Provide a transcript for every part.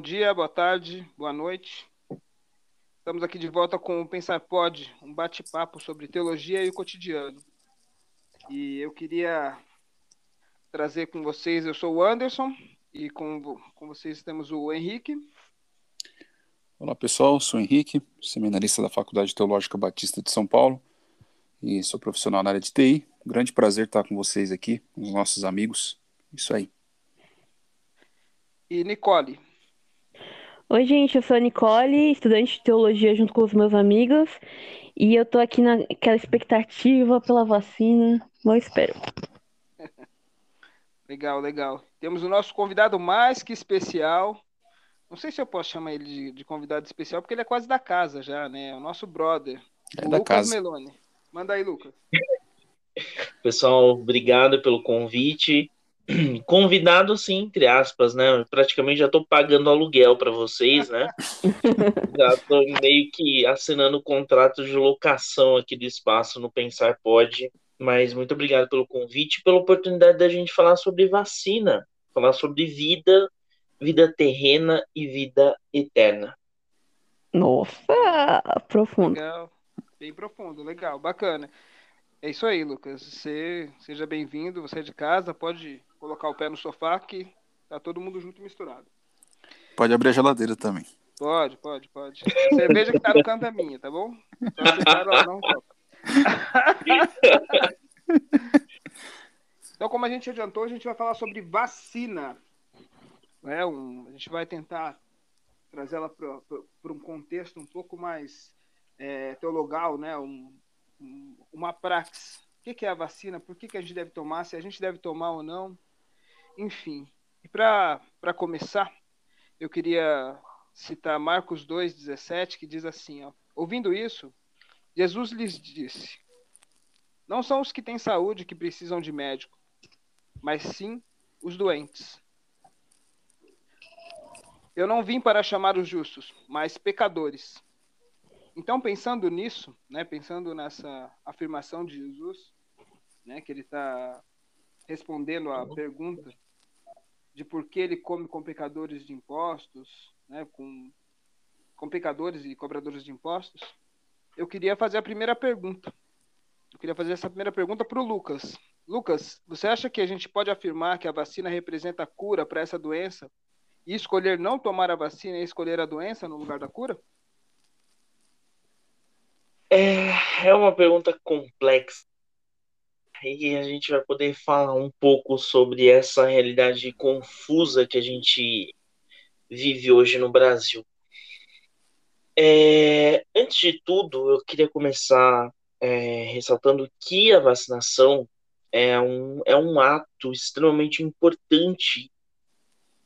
dia, boa tarde, boa noite. Estamos aqui de volta com o Pensar Pod, um bate-papo sobre teologia e o cotidiano. E eu queria trazer com vocês, eu sou o Anderson, e com, com vocês temos o Henrique. Olá pessoal, sou o Henrique, seminarista da Faculdade Teológica Batista de São Paulo e sou profissional na área de TI. Um grande prazer estar com vocês aqui, com os nossos amigos. Isso aí. E Nicole. Oi, gente, eu sou a Nicole, estudante de teologia junto com os meus amigos, e eu tô aqui naquela expectativa pela vacina. Não espero. legal, legal. Temos o nosso convidado mais que especial. Não sei se eu posso chamar ele de, de convidado especial, porque ele é quase da casa já, né? O nosso brother. É da Lucas casa. Meloni. Manda aí, Lucas. Pessoal, obrigado pelo convite. Convidado, sim, entre aspas, né? Praticamente já estou pagando aluguel para vocês, né? já estou meio que assinando o contrato de locação aqui do espaço no Pensar Pode. Mas muito obrigado pelo convite e pela oportunidade da gente falar sobre vacina, falar sobre vida, vida terrena e vida eterna. Nossa, profundo. Legal. Bem profundo, legal, bacana. É isso aí, Lucas. Você seja bem-vindo, você é de casa, pode colocar o pé no sofá que tá todo mundo junto e misturado. Pode abrir a geladeira também. Pode, pode, pode. A cerveja que tá no canto é minha, tá bom? Então, tá não toca. Então, como a gente adiantou, a gente vai falar sobre vacina. É um, a gente vai tentar trazer ela para um contexto um pouco mais é, teologal, né? Um, um, uma praxis. O que, que, é a vacina? Por que, que a gente deve tomar? Se a gente deve tomar ou não? Enfim. E para começar, eu queria citar Marcos 2,17, que diz assim: ó, Ouvindo isso, Jesus lhes disse: Não são os que têm saúde que precisam de médico, mas sim os doentes. Eu não vim para chamar os justos, mas pecadores. Então, pensando nisso, né, pensando nessa afirmação de Jesus, né, que ele está respondendo à pergunta de por que ele come com pecadores de impostos, né, com, com pecadores e cobradores de impostos, eu queria fazer a primeira pergunta. Eu queria fazer essa primeira pergunta para o Lucas. Lucas, você acha que a gente pode afirmar que a vacina representa a cura para essa doença e escolher não tomar a vacina e escolher a doença no lugar da cura? É, é uma pergunta complexa. E a gente vai poder falar um pouco sobre essa realidade confusa que a gente vive hoje no Brasil. É, antes de tudo, eu queria começar é, ressaltando que a vacinação é um, é um ato extremamente importante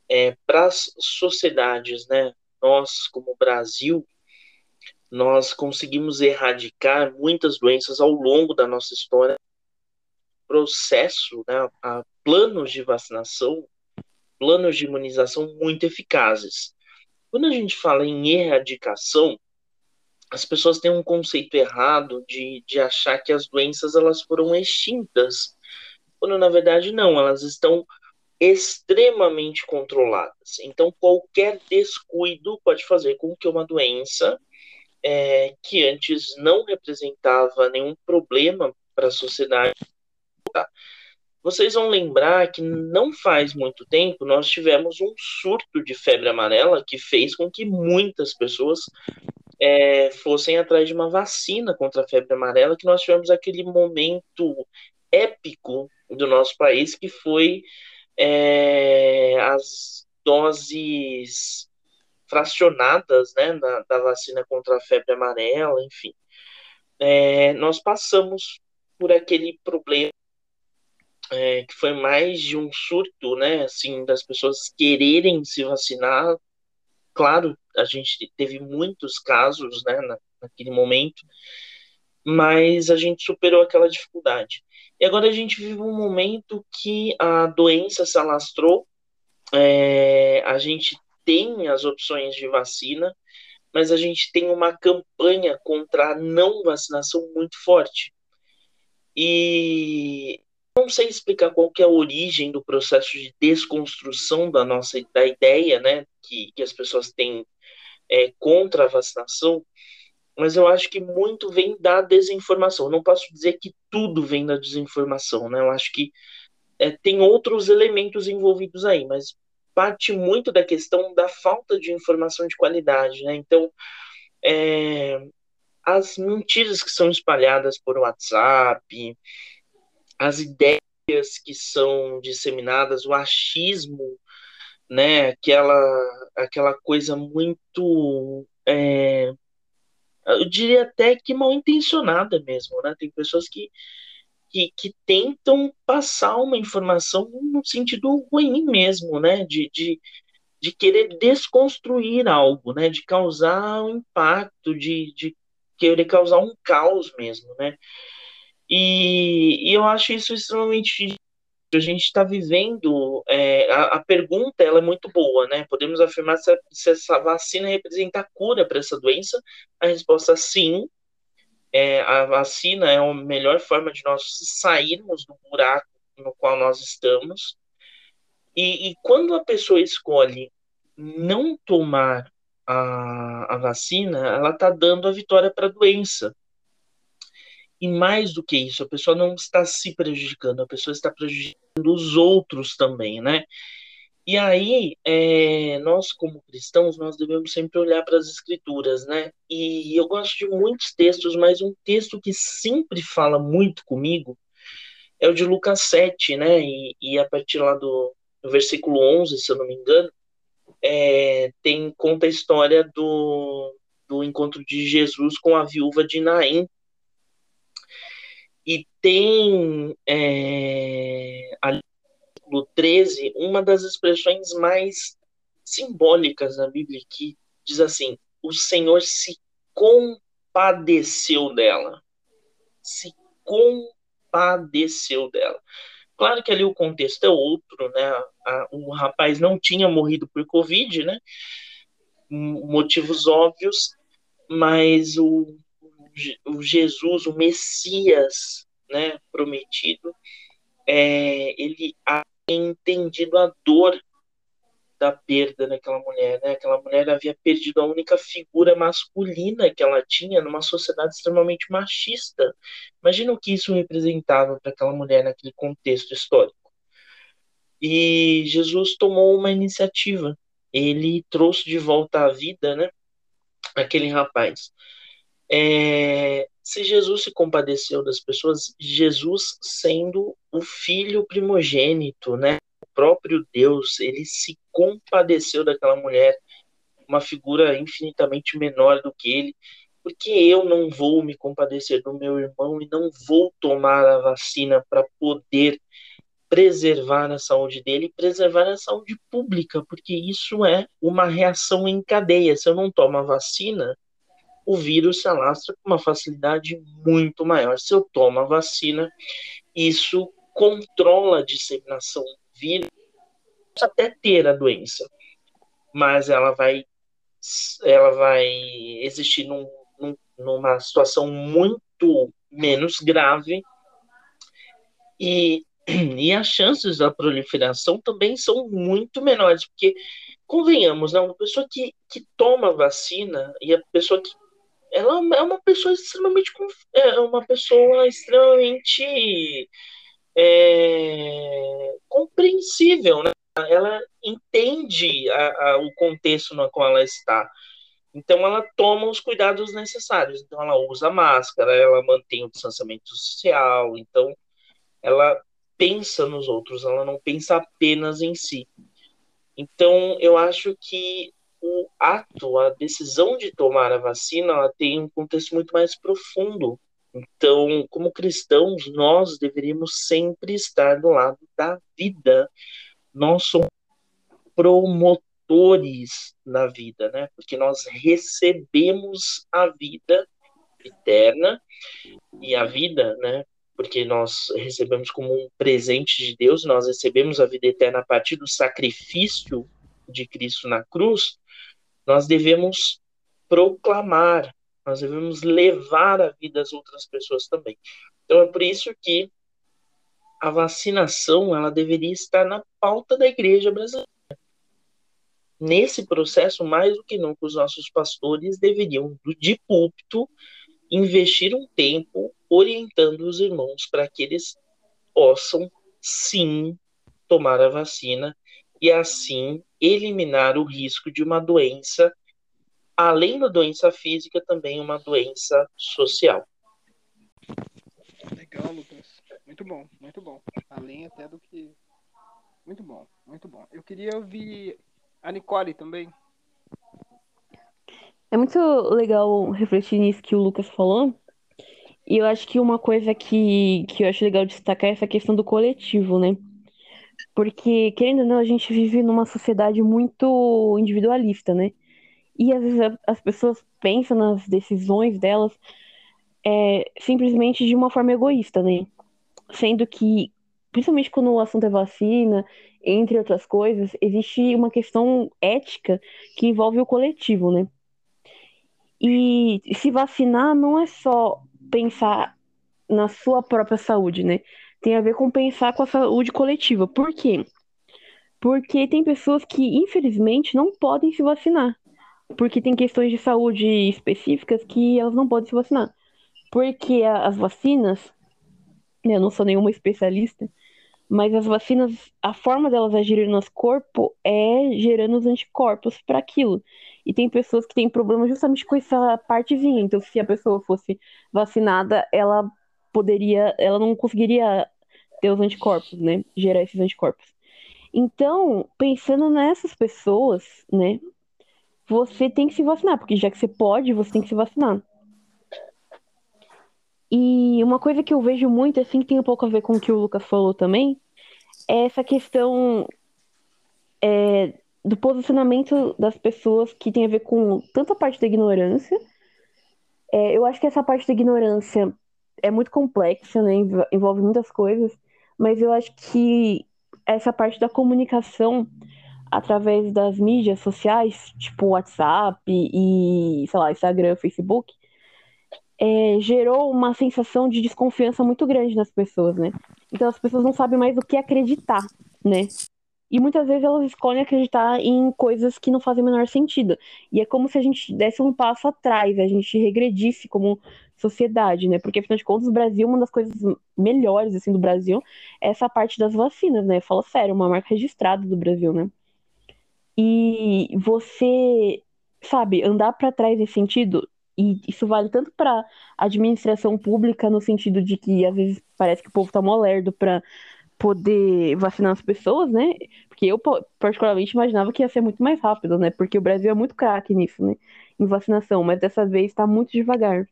é, para as sociedades, né? Nós, como Brasil, nós conseguimos erradicar muitas doenças ao longo da nossa história. Processo, né, a planos de vacinação, planos de imunização muito eficazes. Quando a gente fala em erradicação, as pessoas têm um conceito errado de, de achar que as doenças elas foram extintas, quando na verdade não, elas estão extremamente controladas. Então, qualquer descuido pode fazer com que uma doença é, que antes não representava nenhum problema para a sociedade. Vocês vão lembrar que não faz muito tempo nós tivemos um surto de febre amarela que fez com que muitas pessoas é, fossem atrás de uma vacina contra a febre amarela, que nós tivemos aquele momento épico do nosso país, que foi é, as doses fracionadas né, da, da, vacina contra a febre amarela, enfim. É, nós passamos por aquele problema é, que foi mais de um surto, né, assim, das pessoas quererem se vacinar. Claro, a gente teve muitos casos, né, na, naquele momento, mas a gente superou aquela dificuldade. E agora a gente vive um momento que a doença se alastrou, é, a gente tem as opções de vacina, mas a gente tem uma campanha contra a não vacinação muito forte. E não sei explicar qual que é a origem do processo de desconstrução da nossa da ideia, né, que, que as pessoas têm é, contra a vacinação, mas eu acho que muito vem da desinformação. Eu não posso dizer que tudo vem da desinformação, né? Eu acho que é, tem outros elementos envolvidos aí, mas parte muito da questão da falta de informação de qualidade, né? Então, é, as mentiras que são espalhadas por WhatsApp, as ideias que são disseminadas, o achismo, né? Aquela, aquela coisa muito é, eu diria até que mal intencionada mesmo, né? Tem pessoas que, que, que, tentam passar uma informação no sentido ruim mesmo, né? De, de, de querer desconstruir algo, né? De causar um impacto, de, de querer causar um caos mesmo, né? E, e eu acho isso extremamente a gente está vivendo, é, a, a, pergunta ela é muito boa, né? Podemos afirmar se, se essa vacina representa a cura para essa doença? A resposta é sim. É, a vacina é a melhor forma de nós sairmos do buraco no qual nós estamos. E, e quando a pessoa escolhe não tomar a, a vacina, ela está dando a vitória para a doença. E mais do que isso, a pessoa não está se prejudicando, a pessoa está prejudicando os outros também, né? E aí, é, nós como cristãos, nós devemos sempre olhar para as escrituras, né? E eu gosto de muitos textos, mas um texto que sempre fala muito comigo é o de Lucas 7, né? E, e a partir lá do, do, versículo 11, se eu não me engano, é, tem conta a história do, do encontro de Jesus com a viúva de Naim, e tem é, ali no 13 uma das expressões mais simbólicas da Bíblia que diz assim: o Senhor se compadeceu dela. Se compadeceu dela. Claro que ali o contexto é outro, né? O rapaz não tinha morrido por Covid, né? Motivos óbvios, mas o, o Jesus, o Messias, né, prometido, é, ele havia entendido a dor da perda daquela mulher, né? Aquela mulher havia perdido a única figura masculina que ela tinha numa sociedade extremamente machista. Imagina o que isso representava para aquela mulher naquele contexto histórico. E Jesus tomou uma iniciativa. Ele trouxe de volta à vida, né? Aquele rapaz. É, se Jesus se compadeceu das pessoas, Jesus sendo o filho primogênito, né? O próprio Deus, ele se compadeceu daquela mulher, uma figura infinitamente menor do que ele, porque eu não vou me compadecer do meu irmão e não vou tomar a vacina para poder preservar a saúde dele e preservar a saúde pública, porque isso é uma reação em cadeia. Se eu não tomo a vacina, o vírus se alastra com uma facilidade muito maior. Se eu tomo a vacina, isso controla a disseminação do vírus até ter a doença, mas ela vai ela vai existir num, num, numa situação muito menos grave e, e as chances da proliferação também são muito menores, porque convenhamos, né, uma pessoa que, que toma vacina e a pessoa que ela é uma pessoa extremamente é uma pessoa extremamente é, compreensível, né? Ela entende a, a, o contexto no qual ela está. Então ela toma os cuidados necessários. Então ela usa máscara, ela mantém o distanciamento social. Então ela pensa nos outros, ela não pensa apenas em si. Então eu acho que o ato, a decisão de tomar a vacina, ela tem um contexto muito mais profundo. Então, como cristãos, nós deveríamos sempre estar do lado da vida. Nós somos promotores da vida, né? Porque nós recebemos a vida eterna e a vida, né? Porque nós recebemos como um presente de Deus, nós recebemos a vida eterna a partir do sacrifício de Cristo na cruz nós devemos proclamar, nós devemos levar a vida às outras pessoas também. Então é por isso que a vacinação ela deveria estar na pauta da igreja brasileira. Nesse processo, mais do que nunca, os nossos pastores deveriam, de púlpito, investir um tempo orientando os irmãos para que eles possam, sim, tomar a vacina e assim eliminar o risco de uma doença, além da doença física, também uma doença social. Legal, Lucas. Muito bom, muito bom. Além até do que. Muito bom, muito bom. Eu queria ouvir a Nicole também. É muito legal refletir nisso que o Lucas falou. E eu acho que uma coisa que, que eu acho legal destacar é essa questão do coletivo, né? Porque, querendo ou não, a gente vive numa sociedade muito individualista, né? E às vezes as pessoas pensam nas decisões delas é, simplesmente de uma forma egoísta, né? Sendo que, principalmente quando o assunto é vacina, entre outras coisas, existe uma questão ética que envolve o coletivo, né? E se vacinar não é só pensar na sua própria saúde, né? Tem a ver com pensar com a saúde coletiva. Por quê? Porque tem pessoas que, infelizmente, não podem se vacinar. Porque tem questões de saúde específicas que elas não podem se vacinar. Porque as vacinas, eu não sou nenhuma especialista, mas as vacinas, a forma delas agirem no nosso corpo é gerando os anticorpos para aquilo. E tem pessoas que têm problema justamente com essa partezinha. Então, se a pessoa fosse vacinada, ela poderia, ela não conseguiria ter os anticorpos, né? Gerar esses anticorpos. Então, pensando nessas pessoas, né? Você tem que se vacinar, porque já que você pode, você tem que se vacinar. E uma coisa que eu vejo muito, assim, que tem um pouco a ver com o que o Lucas falou também, é essa questão é, do posicionamento das pessoas que tem a ver com tanto a parte da ignorância. É, eu acho que essa parte da ignorância é muito complexa, né? Envolve muitas coisas, mas eu acho que essa parte da comunicação através das mídias sociais, tipo WhatsApp e, sei lá, Instagram, Facebook, é, gerou uma sensação de desconfiança muito grande nas pessoas, né? Então as pessoas não sabem mais o que acreditar, né? E muitas vezes elas escolhem acreditar em coisas que não fazem o menor sentido. E é como se a gente desse um passo atrás, a gente regredisse como sociedade, né? Porque afinal de contas, o Brasil, uma das coisas melhores assim do Brasil é essa parte das vacinas, né? Fala sério, uma marca registrada do Brasil, né? E você, sabe, andar para trás nesse sentido e isso vale tanto para administração pública, no sentido de que às vezes parece que o povo tá mó lerdo para poder vacinar as pessoas, né? Porque eu particularmente imaginava que ia ser muito mais rápido, né? Porque o Brasil é muito craque nisso, né? Em vacinação, mas dessa vez está muito devagar.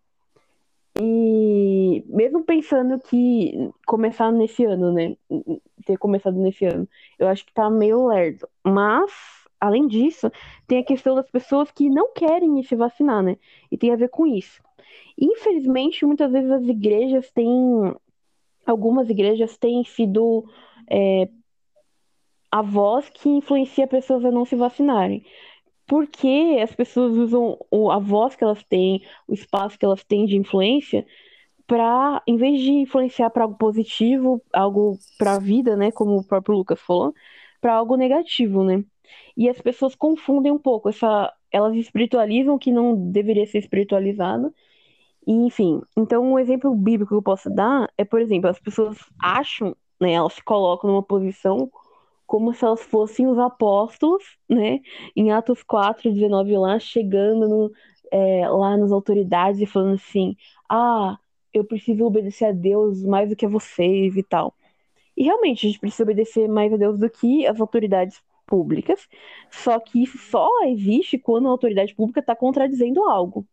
E mesmo pensando que começar nesse ano, né? Ter começado nesse ano, eu acho que tá meio lerdo. Mas além disso, tem a questão das pessoas que não querem se vacinar, né? E tem a ver com isso. Infelizmente, muitas vezes as igrejas têm. Algumas igrejas têm sido é, a voz que influencia pessoas a não se vacinarem. Porque as pessoas usam a voz que elas têm, o espaço que elas têm de influência, para, em vez de influenciar para algo positivo, algo para a vida, né? Como o próprio Lucas falou, para algo negativo, né? E as pessoas confundem um pouco essa. Elas espiritualizam o que não deveria ser espiritualizado. E, enfim, então um exemplo bíblico que eu posso dar é, por exemplo, as pessoas acham, né, elas se colocam numa posição como se elas fossem os apóstolos, né, em Atos 4, 19 lá, chegando no, é, lá nas autoridades e falando assim, ah, eu preciso obedecer a Deus mais do que a vocês e tal. E realmente, a gente precisa obedecer mais a Deus do que as autoridades públicas, só que isso só existe quando a autoridade pública está contradizendo algo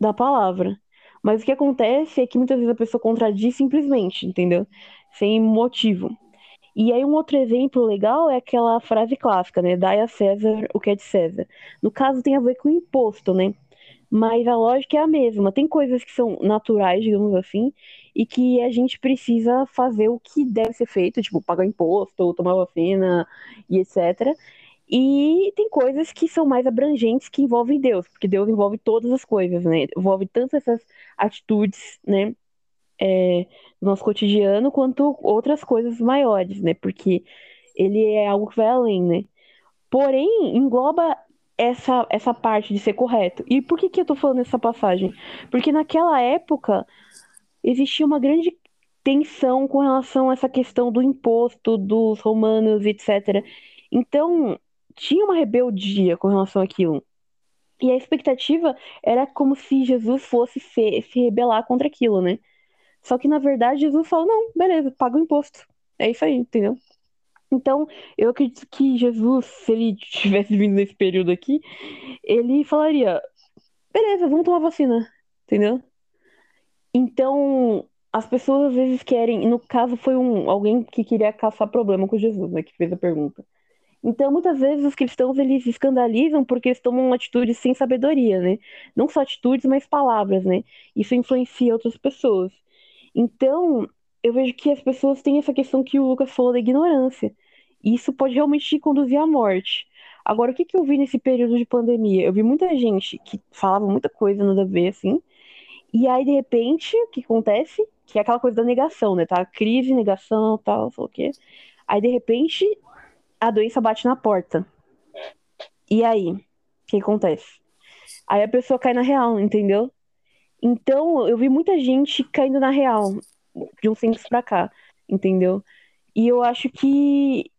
da palavra. Mas o que acontece é que muitas vezes a pessoa contradiz simplesmente, entendeu? Sem motivo. E aí um outro exemplo legal é aquela frase clássica, né? Dai a César o que é de César. No caso tem a ver com imposto, né? Mas a lógica é a mesma. Tem coisas que são naturais, digamos assim, e que a gente precisa fazer o que deve ser feito, tipo, pagar imposto, tomar vacina e etc. E tem coisas que são mais abrangentes que envolvem Deus, porque Deus envolve todas as coisas, né? Envolve tanto essas atitudes, né? é, do nosso cotidiano, quanto outras coisas maiores, né? Porque ele é algo que vai além, né? Porém, engloba essa, essa parte de ser correto. E por que, que eu tô falando essa passagem? Porque naquela época existia uma grande tensão com relação a essa questão do imposto dos romanos, etc. Então, tinha uma rebeldia com relação àquilo. E a expectativa era como se Jesus fosse se, se rebelar contra aquilo, né? Só que, na verdade, Jesus falou: não, beleza, paga o imposto. É isso aí, entendeu? Então, eu acredito que Jesus, se ele tivesse vindo nesse período aqui, ele falaria: beleza, vamos tomar vacina, entendeu? Então, as pessoas às vezes querem, no caso foi um alguém que queria caçar problema com Jesus, né, que fez a pergunta. Então, muitas vezes os cristãos eles escandalizam porque eles tomam atitudes sem sabedoria, né? Não só atitudes, mas palavras, né? Isso influencia outras pessoas. Então, eu vejo que as pessoas têm essa questão que o Lucas falou da ignorância. E isso pode realmente te conduzir à morte. Agora, o que, que eu vi nesse período de pandemia? Eu vi muita gente que falava muita coisa a ver, assim. E aí, de repente, o que acontece? Que é aquela coisa da negação, né? Tá? Crise, negação, tal, sei o quê. Aí, de repente, a doença bate na porta. E aí? O que acontece? Aí a pessoa cai na real, entendeu? Então, eu vi muita gente caindo na real de uns tempos pra cá, entendeu? E eu acho que,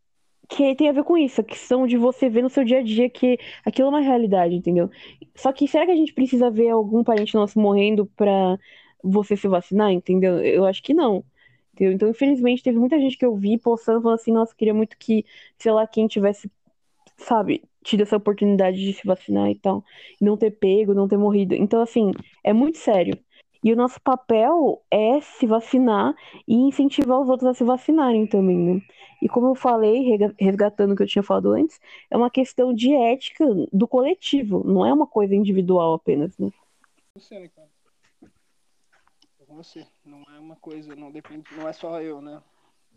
que tem a ver com isso, a questão de você ver no seu dia a dia que aquilo é uma realidade, entendeu? Só que será que a gente precisa ver algum parente nosso morrendo pra você se vacinar, entendeu? Eu acho que não. Entendeu? Então, infelizmente, teve muita gente que eu vi postando falando assim, nossa, queria muito que, sei lá, quem tivesse, sabe, tido essa oportunidade de se vacinar e tal. E não ter pego, não ter morrido. Então, assim, é muito sério. E o nosso papel é se vacinar e incentivar os outros a se vacinarem também, né? E como eu falei, resgatando o que eu tinha falado antes, é uma questão de ética do coletivo, não é uma coisa individual apenas, né? Você, né, cara? você. Não é uma coisa, não depende, não é só eu, né?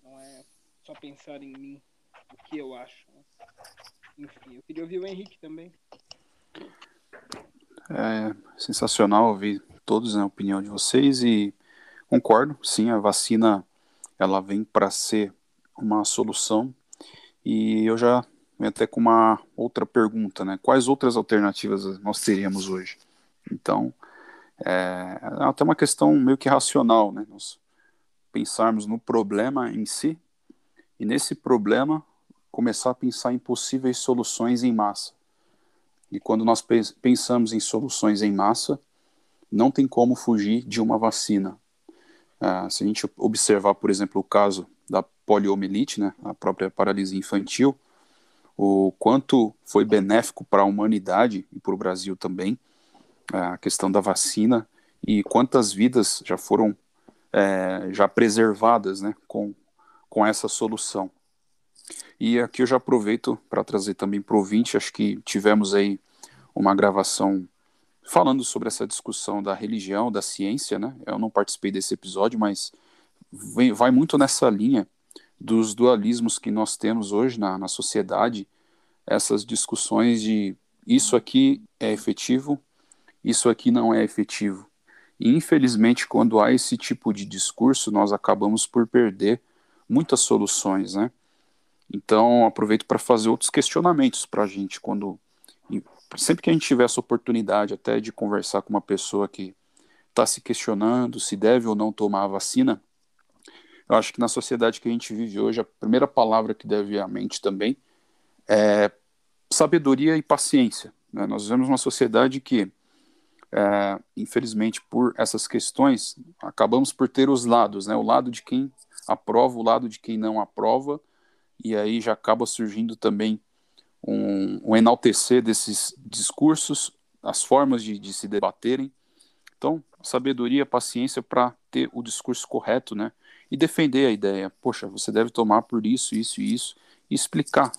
Não é só pensar em mim, o que eu acho. Né? Enfim, eu queria ouvir o Henrique também. É sensacional ouvir todos né, a opinião de vocês e concordo, sim, a vacina ela vem para ser uma solução e eu já venho até com uma outra pergunta, né? Quais outras alternativas nós teríamos hoje? Então, é, é até uma questão meio que racional, né? Nós pensarmos no problema em si e nesse problema começar a pensar em possíveis soluções em massa. E quando nós pensamos em soluções em massa, não tem como fugir de uma vacina. Uh, se a gente observar, por exemplo, o caso da poliomielite, né, a própria paralisia infantil, o quanto foi benéfico para a humanidade e para o Brasil também, a questão da vacina e quantas vidas já foram é, já preservadas né, com, com essa solução. E aqui eu já aproveito para trazer também para o ouvinte, acho que tivemos aí uma gravação falando sobre essa discussão da religião, da ciência, né? Eu não participei desse episódio, mas vem, vai muito nessa linha dos dualismos que nós temos hoje na, na sociedade, essas discussões de isso aqui é efetivo, isso aqui não é efetivo. E, infelizmente, quando há esse tipo de discurso, nós acabamos por perder muitas soluções, né? Então, aproveito para fazer outros questionamentos para a gente, quando sempre que a gente tiver essa oportunidade até de conversar com uma pessoa que está se questionando se deve ou não tomar a vacina, eu acho que na sociedade que a gente vive hoje, a primeira palavra que deve à mente também é sabedoria e paciência. Né? Nós vivemos uma sociedade que é, infelizmente, por essas questões, acabamos por ter os lados, né? O lado de quem aprova, o lado de quem não aprova, e aí já acaba surgindo também um, um enaltecer desses discursos, as formas de, de se debaterem. Então, sabedoria, paciência para ter o discurso correto, né? E defender a ideia. Poxa, você deve tomar por isso, isso e isso, e explicar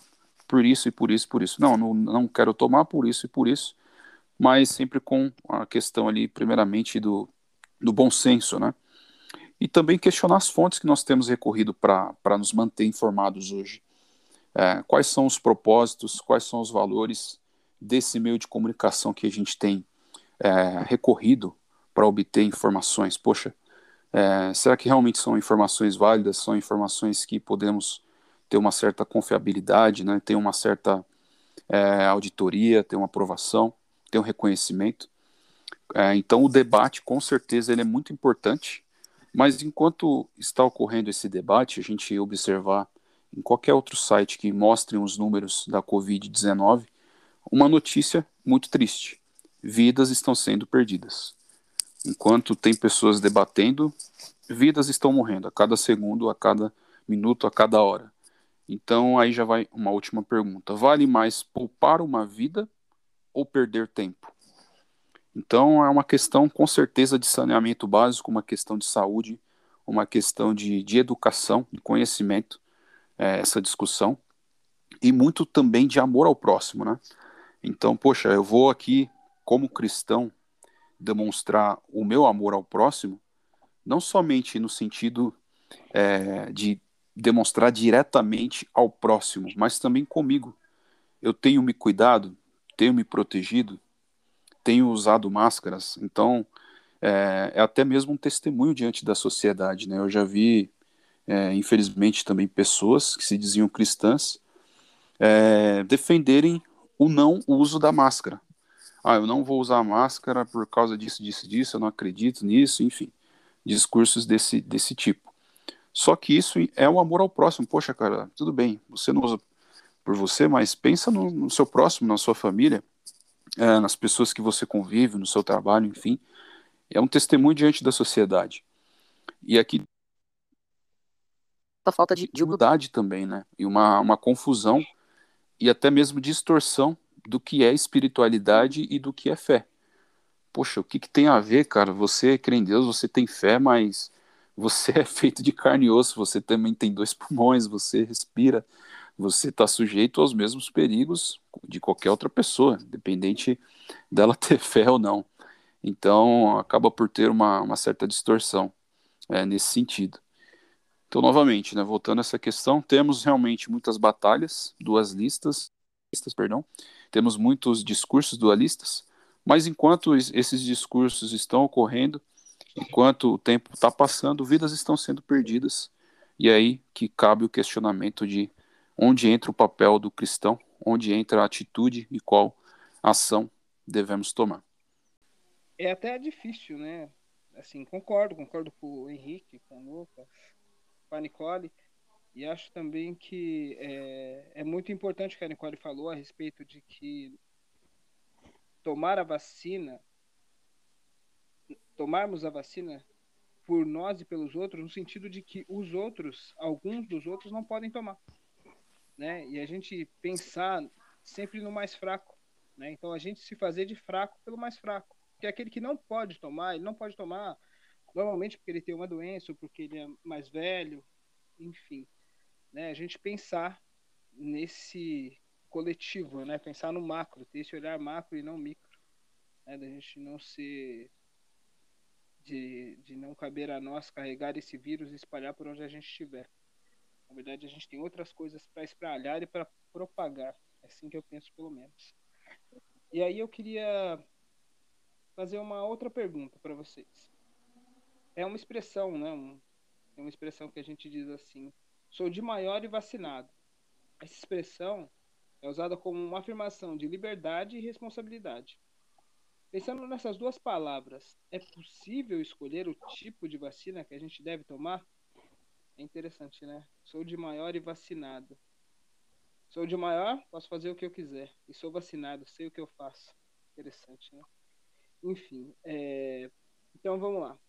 por isso e por isso, por isso. Não, não, não quero tomar por isso e por isso mas sempre com a questão ali, primeiramente, do, do bom senso, né? E também questionar as fontes que nós temos recorrido para nos manter informados hoje. É, quais são os propósitos, quais são os valores desse meio de comunicação que a gente tem é, recorrido para obter informações. Poxa, É, será que realmente são informações válidas? São informações que podemos ter uma certa confiabilidade, né? ter uma certa é, auditoria, ter uma aprovação, ter um reconhecimento? É, então, o debate, com certeza, ele é muito importante, mas enquanto está ocorrendo esse debate, a gente observar em qualquer outro site que mostre os números da Covid-19, uma notícia muito triste: vidas estão sendo perdidas. Enquanto tem pessoas debatendo, vidas estão morrendo a cada segundo, a cada minuto, a cada hora. Então aí já vai uma última pergunta: vale mais poupar uma vida ou perder tempo? Então é uma questão com certeza de saneamento básico, uma questão de saúde, uma questão de, de educação, de conhecimento, é, essa discussão, e muito também de amor ao próximo, né? Então, poxa, eu vou aqui, como cristão, demonstrar o meu amor ao próximo, não somente no sentido é, de demonstrar diretamente ao próximo, mas também comigo. Eu tenho me cuidado, tenho me protegido, tenho usado máscaras, então é, é até mesmo um testemunho diante da sociedade. Né? Eu já vi, é, infelizmente, também pessoas que se diziam cristãs é, defenderem o não uso da máscara. Ah, eu não vou usar máscara por causa disso, disso, disso, eu não acredito nisso, enfim. Discursos desse, desse tipo. Só que isso é o amor ao próximo. Poxa, cara, tudo bem, você não usa por você, mas pensa no, no seu próximo, na sua família é, nas pessoas que você convive, no seu trabalho, enfim. É um testemunho diante da sociedade. E aqui a falta de, de humildade também, né? E uma, uma confusão e até mesmo distorção do que é espiritualidade e do que é fé. Poxa, o que, que tem a ver, cara? Você crê em Deus, você tem fé, mas você é feito de carne e osso, você também tem dois pulmões, você respira, você está sujeito aos mesmos perigos de qualquer outra pessoa, independente dela ter fé ou não. Então, acaba por ter uma, uma certa distorção é, nesse sentido. Então, novamente, né, voltando a essa questão, temos realmente muitas batalhas, duas listas, listas, perdão, temos muitos discursos dualistas, mas enquanto esses discursos estão ocorrendo, enquanto o tempo está passando, vidas estão sendo perdidas, e aí que cabe o questionamento de onde entra o papel do cristão, onde entra a atitude e qual ação devemos tomar. É até difícil, né? Assim, concordo, concordo com o Henrique, com o Lucas, com a Nicole, e acho também que é, é muito importante o que a Nicole falou a respeito de que tomar a vacina, tomarmos a vacina por nós e pelos outros, no sentido de que os outros, alguns dos outros, não podem tomar né? E a gente pensar sempre no mais fraco, né? Então a gente se fazer de fraco pelo mais fraco, que é aquele que não pode tomar, ele não pode tomar normalmente porque ele tem uma doença ou porque ele é mais velho, enfim, né? A gente pensar nesse coletivo, né? Pensar no macro, ter esse olhar macro e não micro, né? Da gente não ser de, de não caber a nós carregar esse vírus e espalhar por onde a gente estiver. Na verdade, a gente tem outras coisas para espalhar e para propagar. É assim que eu penso, pelo menos. E aí eu queria fazer uma outra pergunta para vocês. É uma expressão, né? Um, é uma expressão que a gente diz assim: sou de maior e vacinado. Essa expressão é usada como uma afirmação de liberdade e responsabilidade. Pensando nessas duas palavras, é possível escolher o tipo de vacina que a gente deve tomar? É interessante, né? Sou de maior e vacinado. Sou de maior, posso fazer o que eu quiser. E sou vacinado, sei o que eu faço. Interessante, né? Enfim, é... então vamos lá.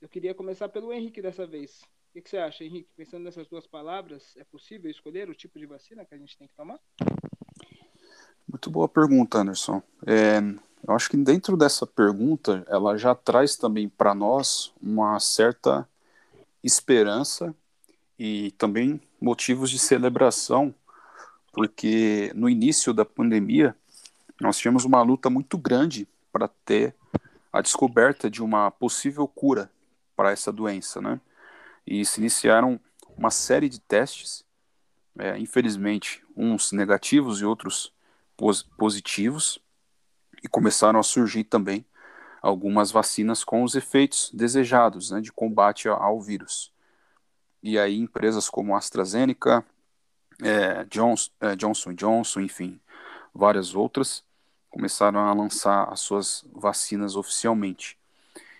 Eu queria começar pelo Henrique dessa vez. O que, que você acha, Henrique? Pensando nessas duas palavras, é possível escolher o tipo de vacina que a gente tem que tomar? Muito boa pergunta, Anderson. É, eu acho que dentro dessa pergunta, ela já traz também para nós uma certa esperança e também motivos de celebração, porque no início da pandemia nós tínhamos uma luta muito grande para ter a descoberta de uma possível cura para essa doença, né? E se iniciaram uma série de testes, é, infelizmente uns negativos e outros pos positivos, e começaram a surgir também algumas vacinas com os efeitos desejados né, de combate ao vírus. E aí empresas como AstraZeneca, é, Johnson, é, Johnson Johnson, enfim, várias outras, começaram a lançar as suas vacinas oficialmente.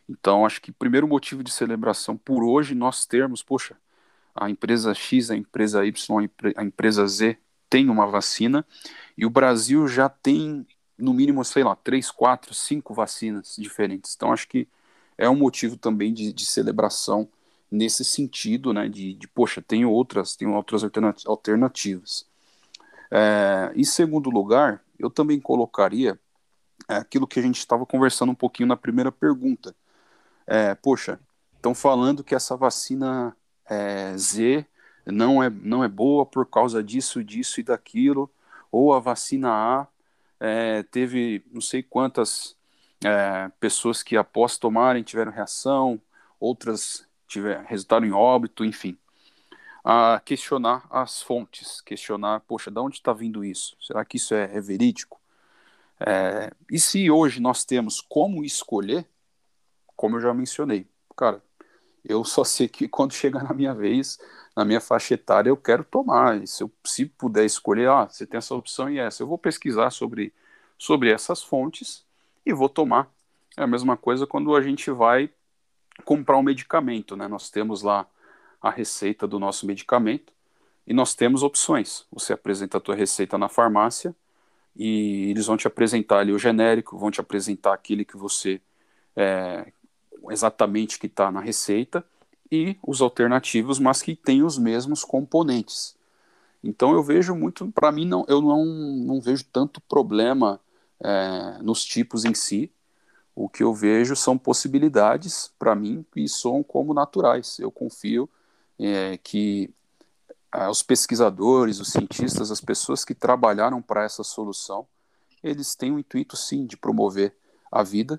Então, acho que o primeiro motivo de celebração por hoje nós termos, poxa, a empresa X, a empresa Y, a empresa Z tem uma vacina e o Brasil já tem, no mínimo, sei lá, três, quatro, cinco vacinas diferentes. Então, acho que é um motivo também de, de celebração nesse sentido, né, de, de, poxa, tem outras, tem outras alternativas. É, em segundo lugar, eu também colocaria aquilo que a gente estava conversando um pouquinho na primeira pergunta. É, poxa, estão falando que essa vacina é, Z não é, não é boa por causa disso, disso e daquilo, ou a vacina A é, teve não sei quantas é, pessoas que após tomarem tiveram reação, outras tiver, resultaram em óbito, enfim. A questionar as fontes, questionar, poxa, de onde está vindo isso? Será que isso é, é verídico? É, e se hoje nós temos como escolher, como eu já mencionei, cara, eu só sei que quando chegar na minha vez, na minha faixa etária, eu quero tomar. E se eu se puder escolher, ah, você tem essa opção e essa, eu vou pesquisar sobre, sobre essas fontes e vou tomar. É a mesma coisa quando a gente vai comprar um medicamento, né? Nós temos lá a receita do nosso medicamento e nós temos opções. Você apresenta a tua receita na farmácia e eles vão te apresentar ali o genérico, vão te apresentar aquele que você é, exatamente que está na receita e os alternativos, mas que têm os mesmos componentes. Então eu vejo muito, para mim não, eu não, não vejo tanto problema é, nos tipos em si. O que eu vejo são possibilidades para mim que soam como naturais. Eu confio é, que é, os pesquisadores, os cientistas, as pessoas que trabalharam para essa solução, eles têm o intuito sim de promover a vida.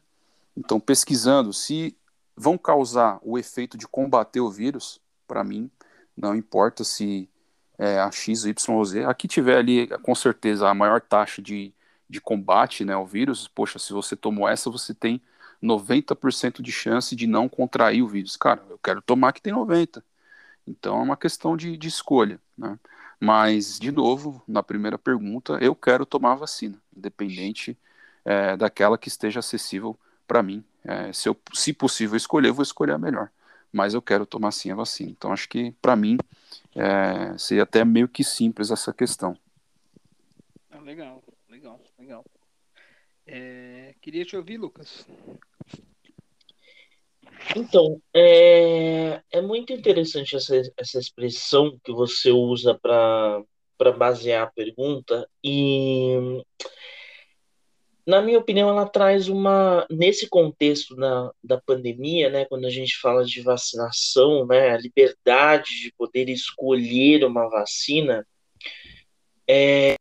Então, pesquisando se vão causar o efeito de combater o vírus, para mim, não importa se é a X, Y ou Z. Aqui tiver ali, com certeza, a maior taxa de de combate né, ao vírus, poxa, se você tomou essa, você tem 90% de chance de não contrair o vírus. Cara, eu quero tomar que tem 90%. Então é uma questão de, de escolha. Né? Mas, de novo, na primeira pergunta, eu quero tomar a vacina, independente é, daquela que esteja acessível para mim. É, se, eu, se possível escolher, eu vou escolher a melhor. Mas eu quero tomar sim a vacina. Então, acho que, para mim, é, seria até meio que simples essa questão. Ah, legal legal, legal. É, queria te ouvir, Lucas. Então, é, é muito interessante essa, essa expressão que você usa para basear a pergunta, e, na minha opinião, ela traz uma. Nesse contexto da, da pandemia, né, quando a gente fala de vacinação, né, a liberdade de poder escolher uma vacina, é,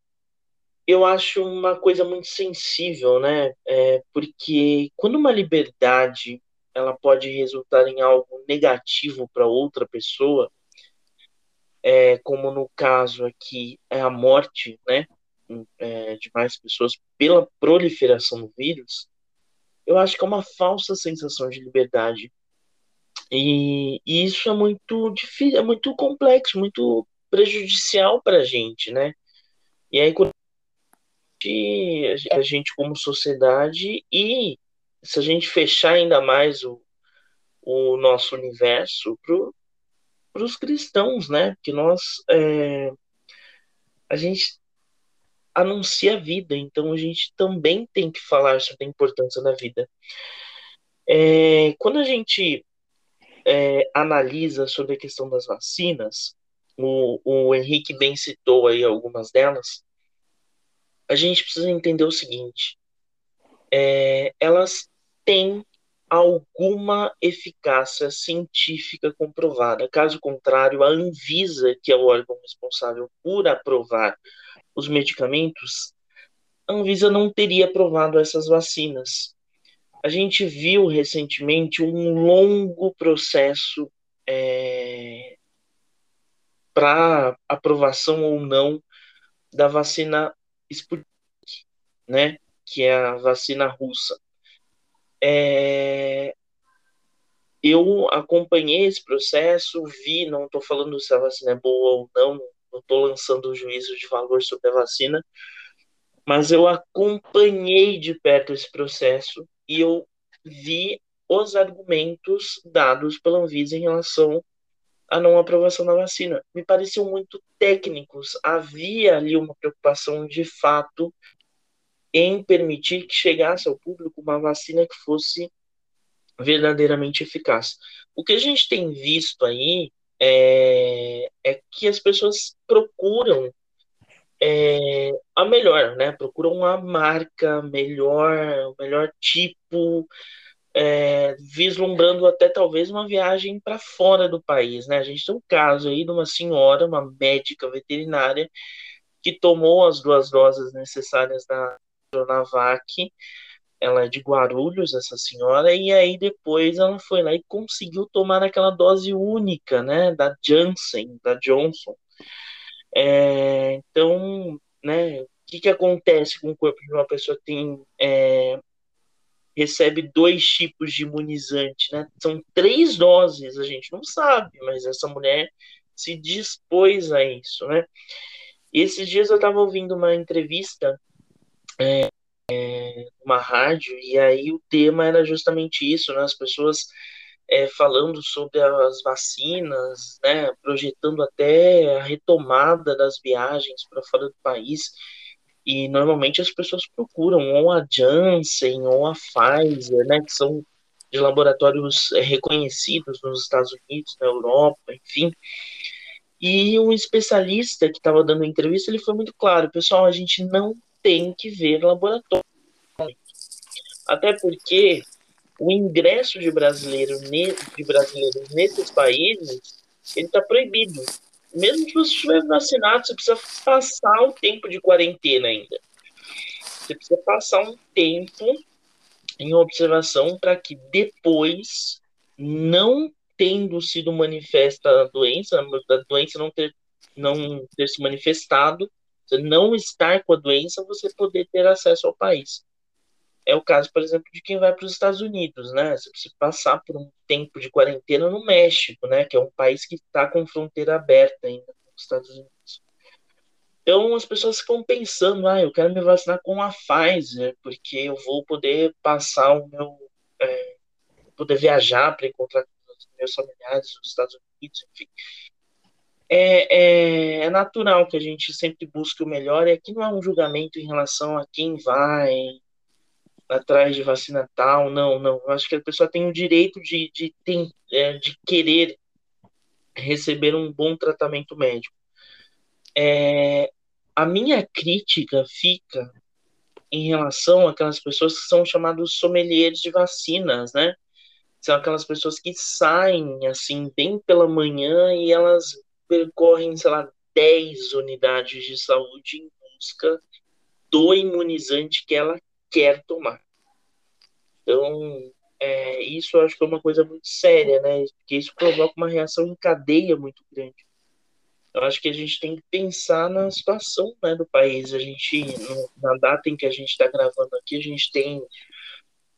eu acho uma coisa muito sensível, né? É, porque quando uma liberdade ela pode resultar em algo negativo para outra pessoa, é, como no caso aqui é a morte, né, é, de mais pessoas pela proliferação do vírus, eu acho que é uma falsa sensação de liberdade. E, e isso é muito difícil, é muito complexo, muito prejudicial para a gente, né? E aí quando a gente como sociedade e se a gente fechar ainda mais o, o nosso universo para os cristãos, né? Porque nós é, a gente anuncia a vida, então a gente também tem que falar sobre a importância da vida. É, quando a gente é, analisa sobre a questão das vacinas, o, o Henrique bem citou aí algumas delas, a gente precisa entender o seguinte: é, elas têm alguma eficácia científica comprovada. Caso contrário, a Anvisa, que é o órgão responsável por aprovar os medicamentos, a Anvisa não teria aprovado essas vacinas. A gente viu recentemente um longo processo é, para aprovação ou não da vacina Sputnik, né, que é a vacina russa. é, eu acompanhei esse processo, vi, não estou falando se a vacina é boa ou não, não estou lançando o juízo de valor sobre a vacina, mas eu acompanhei de perto esse processo e eu vi os argumentos dados pela Anvisa em relação à não aprovação da vacina. Me pareciam muito técnicos. Havia ali uma preocupação de fato em permitir que chegasse ao público uma vacina que fosse verdadeiramente eficaz. O que a gente tem visto aí é, é que as pessoas procuram é, a melhor, né? Procuram a marca melhor, o melhor tipo, é, vislumbrando até talvez uma viagem para fora do país, né? A gente tem um caso aí de uma senhora, uma médica veterinária, que tomou as duas doses necessárias da Coronavac ela é de Guarulhos, essa senhora, e aí depois ela foi lá e conseguiu tomar aquela dose única, né, da Janssen, da Johnson. É, então, né, o que, que acontece com o corpo de uma pessoa que tem, é, recebe dois tipos de imunizante, né? São três doses, a gente não sabe, mas essa mulher se dispôs a isso, né? E esses dias eu estava ouvindo uma entrevista é, é, uma rádio, e aí o tema era justamente isso, né? As pessoas é, falando sobre as vacinas, né? Projetando até a retomada das viagens para fora do país. E normalmente as pessoas procuram ou a Janssen ou a Pfizer, né? Que são de laboratórios é, reconhecidos nos Estados Unidos, na Europa, enfim. E um especialista que estava dando entrevista, ele foi muito claro, pessoal, a gente não tem que ver laboratório. Até porque o ingresso de, brasileiro de brasileiros nesses países ele está proibido. Mesmo que você estiver vacinado, você precisa passar o tempo de quarentena ainda. Você precisa passar um tempo em observação para que depois, não tendo sido manifesta a doença, a doença não ter, não ter se manifestado, você não estar com a doença, você poder ter acesso ao país. É o caso, por exemplo, de quem vai para os Estados Unidos, né? Você precisa passar por um tempo de quarentena no México, né? Que é um país que está com fronteira aberta ainda com os Estados Unidos. Então as pessoas ficam pensando, ah, eu quero me vacinar com a Pfizer, porque eu vou poder passar o meu. É, poder viajar para encontrar os meus familiares nos Estados Unidos, enfim é, é, é, natural que a gente sempre busque o melhor, e aqui não é um julgamento em relação a quem vai atrás de vacina tal, não, não. Eu acho que a pessoa tem o direito de, de, é, de querer receber um bom tratamento médico. É, a minha crítica fica em relação àquelas pessoas que são chamados sommeliers de vacinas, né? São aquelas pessoas que saem assim bem pela manhã e elas percorrem, sei lá, 10 unidades de saúde em busca do imunizante que ela quer tomar. Então, é, isso eu acho que é uma coisa muito séria, né? Porque isso provoca uma reação em cadeia muito grande. Eu acho que a gente tem que pensar na situação né, do país. A gente, na data em que a gente está gravando aqui, a gente tem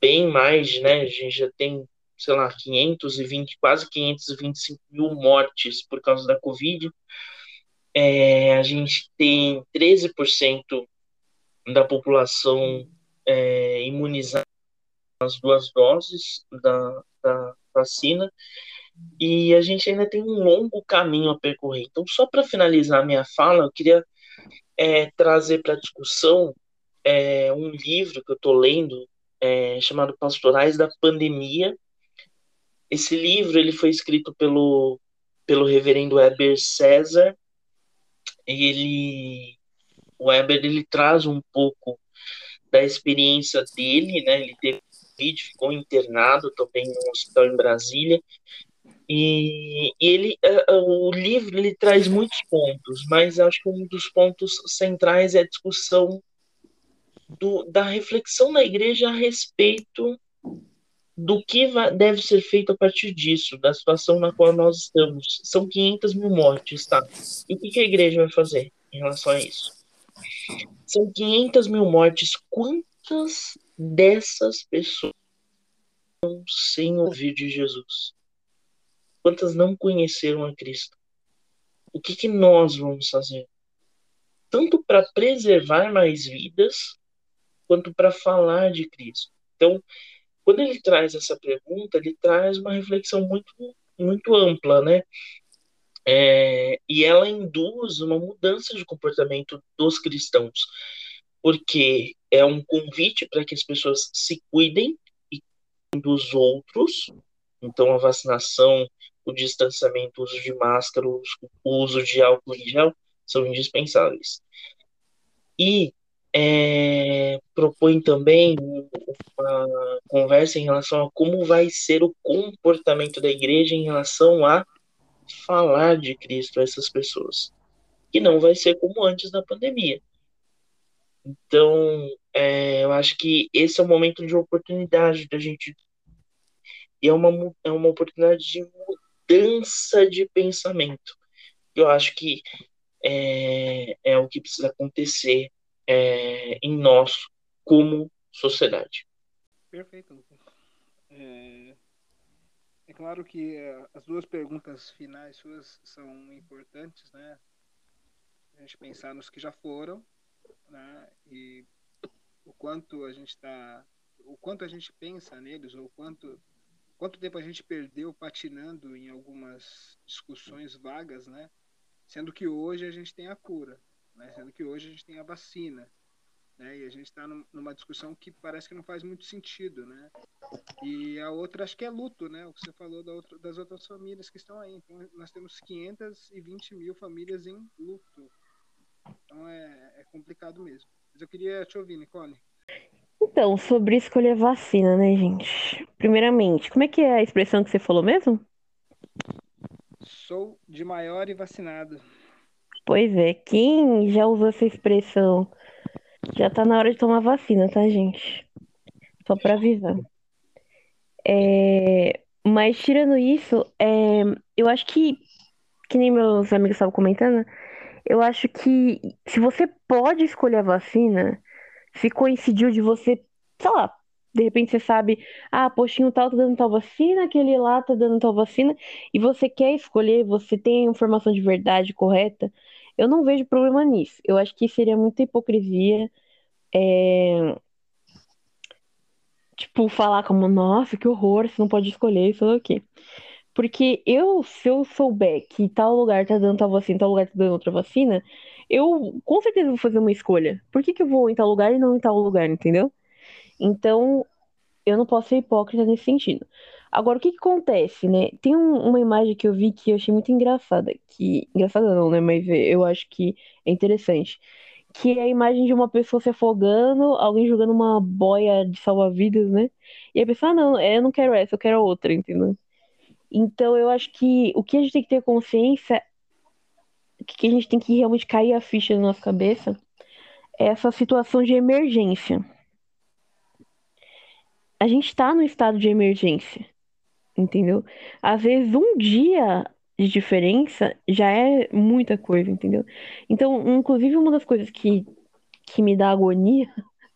bem mais, né? A gente já tem sei lá, 520, quase 525 mil mortes por causa da Covid. É, a gente tem 13% da população é, imunizada as duas doses da, da vacina e a gente ainda tem um longo caminho a percorrer. Então, só para finalizar minha fala, eu queria é, trazer para discussão é, um livro que eu estou lendo é, chamado Pastorais da Pandemia, esse livro ele foi escrito pelo, pelo reverendo Heber César. Ele, o Heber ele traz um pouco da experiência dele, né? Ele teve Covid, ficou internado também no hospital em Brasília. E, ele, uh, o livro ele traz muitos pontos, mas acho que um dos pontos centrais é a discussão do, da reflexão da igreja a respeito do que deve ser feito a partir disso, da situação na qual nós estamos. São 500 mil mortes, tá? E o que a igreja vai fazer em relação a isso? São 500 mil mortes. Quantas dessas pessoas sem ouvir de Jesus? Quantas não conheceram a Cristo? O que, que nós vamos fazer? Tanto para preservar mais vidas, quanto para falar de Cristo. Então, quando ele traz essa pergunta, ele traz uma reflexão muito, muito ampla, né? É, e ela induz uma mudança de comportamento dos cristãos, porque é um convite para que as pessoas se cuidem dos outros. Então, a vacinação, o distanciamento, o uso de máscara, o uso de álcool em gel são indispensáveis. E é, propõe também uma conversa em relação a como vai ser o comportamento da igreja em relação a falar de Cristo a essas pessoas. Que não vai ser como antes da pandemia. Então, é, eu acho que esse é um momento de oportunidade da gente. E é uma, é uma oportunidade de mudança de pensamento. Eu acho que é, é o que precisa acontecer é, em nós como sociedade. Perfeito, Lucas. É, claro que é, as duas perguntas finais suas são importantes, né? A gente pensar nos que já foram, né? E o quanto a gente está, o quanto a gente pensa neles, ou quanto quanto tempo a gente perdeu patinando em algumas discussões vagas, né? Sendo que hoje a gente tem a cura, né? sendo que hoje a gente tem a vacina. Né? E a gente está numa discussão que parece que não faz muito sentido, né? E a outra acho que é luto, né? O que você falou da outra, das outras famílias que estão aí. Então nós temos 520 mil famílias em luto. Então é, é complicado mesmo. Mas eu queria te ouvir, Nicole. Então, sobre escolher vacina, né, gente? Primeiramente, como é que é a expressão que você falou mesmo? Sou de maior e vacinado. Pois é, quem já usou essa expressão já tá na hora de tomar vacina, tá, gente? Só pra avisar. É... Mas tirando isso, é... eu acho que, que nem meus amigos estavam comentando, eu acho que se você pode escolher a vacina, se coincidiu de você, sei lá, de repente você sabe, ah, postinho tal tá dando tal vacina, aquele lá tá dando tal vacina, e você quer escolher, você tem a informação de verdade correta, eu não vejo problema nisso. Eu acho que seria muita hipocrisia. É... Tipo, falar como, nossa, que horror, você não pode escolher isso aqui. Porque eu, se eu souber que tal lugar tá dando tal vacina, tal lugar tá dando outra vacina, eu com certeza vou fazer uma escolha. Por que, que eu vou em tal lugar e não em tal lugar, entendeu? Então, eu não posso ser hipócrita nesse sentido. Agora, o que, que acontece, né? Tem um, uma imagem que eu vi que eu achei muito engraçada, que... Engraçada não, né? Mas eu acho que é interessante. Que é a imagem de uma pessoa se afogando, alguém jogando uma boia de salva-vidas, né? E a pessoa, ah, não, eu não quero essa, eu quero outra, entendeu? Então, eu acho que o que a gente tem que ter consciência, que a gente tem que realmente cair a ficha na nossa cabeça, é essa situação de emergência a gente está no estado de emergência, entendeu? Às vezes um dia de diferença já é muita coisa, entendeu? Então, inclusive, uma das coisas que, que me dá agonia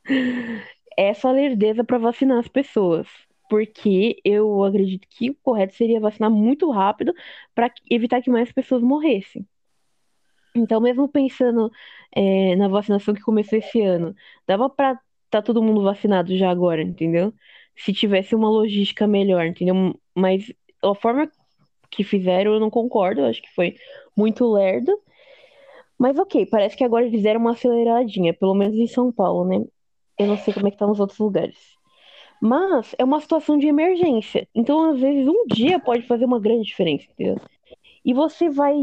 é essa lerdeza para vacinar as pessoas. Porque eu acredito que o correto seria vacinar muito rápido para evitar que mais pessoas morressem. Então, mesmo pensando é, na vacinação que começou esse ano, dava para tá todo mundo vacinado já agora, entendeu? Se tivesse uma logística melhor, entendeu? Mas a forma que fizeram eu não concordo, eu acho que foi muito lerdo. Mas ok, parece que agora eles deram uma aceleradinha, pelo menos em São Paulo, né? Eu não sei como é que tá nos outros lugares. Mas é uma situação de emergência. Então, às vezes, um dia pode fazer uma grande diferença, entendeu? E você vai.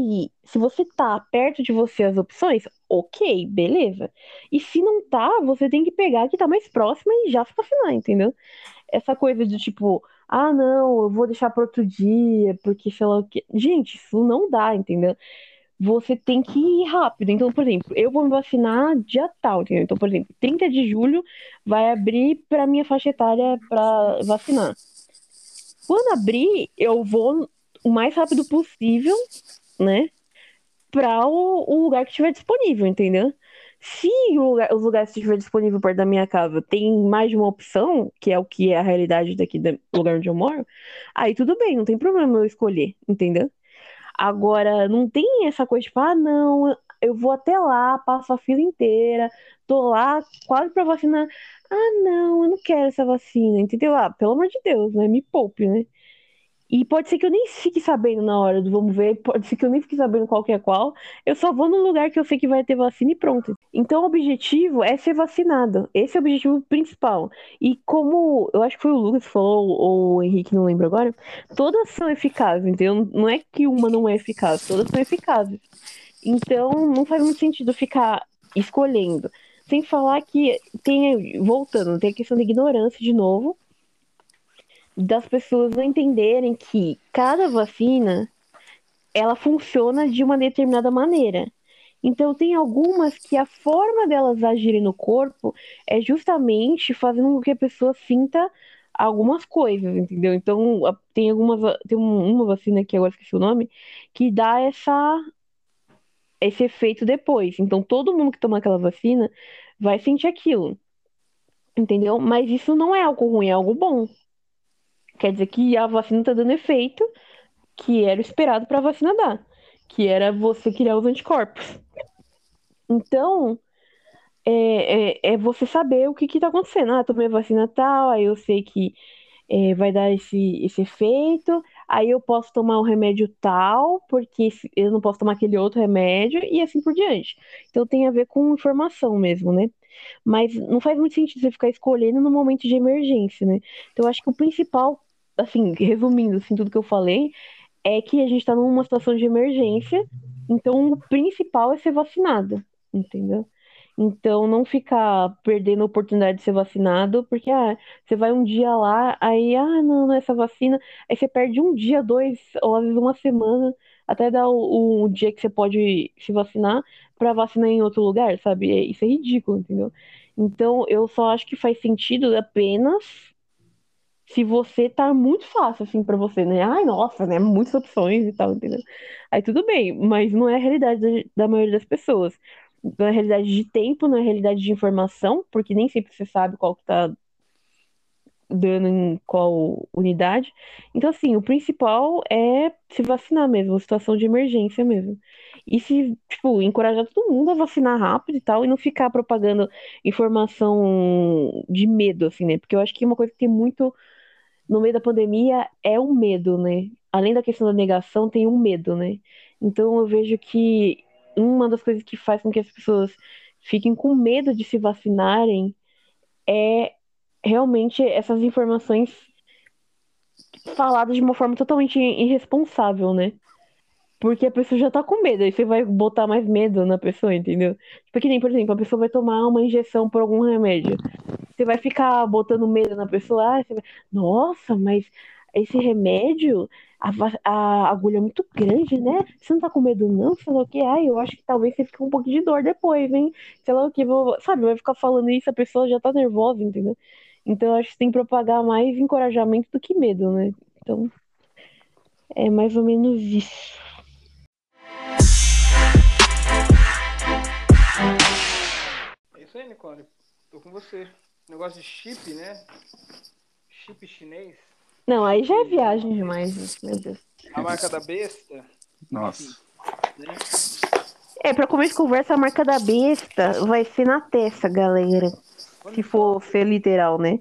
Se você tá perto de você as opções, ok, beleza. E se não tá, você tem que pegar que tá mais próxima e já se vacinar, entendeu? Essa coisa de tipo, ah, não, eu vou deixar para outro dia, porque sei lá o quê. Gente, isso não dá, entendeu? Você tem que ir rápido. Então, por exemplo, eu vou me vacinar dia tal, entendeu? Então, por exemplo, 30 de julho vai abrir para minha faixa etária para vacinar. Quando abrir, eu vou o mais rápido possível, né? Para o, o, lugar que estiver disponível, entendeu? Se lugar, os lugares estiverem disponíveis perto da minha casa tem mais de uma opção, que é o que é a realidade daqui do lugar onde eu moro, aí tudo bem, não tem problema eu escolher, entendeu? Agora, não tem essa coisa tipo, ah, não, eu vou até lá, passo a fila inteira, tô lá quase pra vacinar. Ah, não, eu não quero essa vacina, entendeu? Ah, pelo amor de Deus, né? Me poupe, né? E pode ser que eu nem fique sabendo na hora do vamos ver, pode ser que eu nem fique sabendo qual que é qual. Eu só vou no lugar que eu sei que vai ter vacina e pronto. Então o objetivo é ser vacinado. Esse é o objetivo principal. E como eu acho que foi o Lucas que falou, ou o Henrique, não lembro agora, todas são eficazes, entendeu? Não é que uma não é eficaz, todas são eficazes. Então não faz muito sentido ficar escolhendo. Sem falar que tem, voltando, tem a questão da ignorância de novo das pessoas não entenderem que cada vacina ela funciona de uma determinada maneira. Então tem algumas que a forma delas agirem no corpo é justamente fazendo com que a pessoa sinta algumas coisas, entendeu? Então tem algumas tem uma vacina que agora esqueci o nome que dá essa esse efeito depois. Então todo mundo que toma aquela vacina vai sentir aquilo. Entendeu? Mas isso não é algo ruim, é algo bom. Quer dizer que a vacina está dando efeito que era esperado para a vacina dar, que era você criar os anticorpos. Então, é, é, é você saber o que está acontecendo. Ah, tomei a vacina tal, aí eu sei que é, vai dar esse, esse efeito, aí eu posso tomar um remédio tal, porque eu não posso tomar aquele outro remédio, e assim por diante. Então tem a ver com informação mesmo, né? Mas não faz muito sentido você ficar escolhendo no momento de emergência, né? Então eu acho que o principal assim, resumindo assim, tudo que eu falei, é que a gente está numa situação de emergência, então o principal é ser vacinado, entendeu? Então não ficar perdendo a oportunidade de ser vacinado, porque ah, você vai um dia lá, aí, ah, não, não é essa vacina, aí você perde um dia, dois, ou às vezes uma semana, até dar o, o dia que você pode se vacinar para vacinar em outro lugar, sabe? É, isso é ridículo, entendeu? Então eu só acho que faz sentido apenas se você tá muito fácil, assim, para você, né? Ai, nossa, né? Muitas opções e tal, entendeu? Aí tudo bem, mas não é a realidade da, maioria das pessoas. Não é a realidade de tempo, não é a realidade de informação, porque nem sempre você sabe qual que tá dando em qual unidade. Então, assim, o principal é se vacinar mesmo, situação de emergência mesmo. E se, tipo, encorajar todo mundo a vacinar rápido e tal, e não ficar propagando informação de medo, assim, né? Porque eu acho que uma coisa que tem muito no meio da pandemia é um medo, né? Além da questão da negação, tem um medo, né? Então eu vejo que uma das coisas que faz com que as pessoas fiquem com medo de se vacinarem é realmente essas informações faladas de uma forma totalmente irresponsável, né? Porque a pessoa já tá com medo, aí você vai botar mais medo na pessoa, entendeu? Porque nem, por exemplo, a pessoa vai tomar uma injeção por algum remédio. Você vai ficar botando medo na pessoa. Ah, vai... Nossa, mas esse remédio, a, a, agulha é muito grande, né? Você não tá com medo, não? Sei lá o que. Ah, eu acho que talvez você fique com um pouco de dor depois, hein? Sei lá o que. Sabe, vai ficar falando isso, a pessoa já tá nervosa, entendeu? Então, acho que tem que propagar mais encorajamento do que medo, né? Então, é mais ou menos isso. É isso aí, Nicole. Tô com você negócio de chip, né? Chip chinês. Não, aí já é viagem demais, meu Deus. A marca da besta. Nossa. Né? É, pra começo de conversa, a marca da besta vai ser na testa, galera. Se for ser literal, né?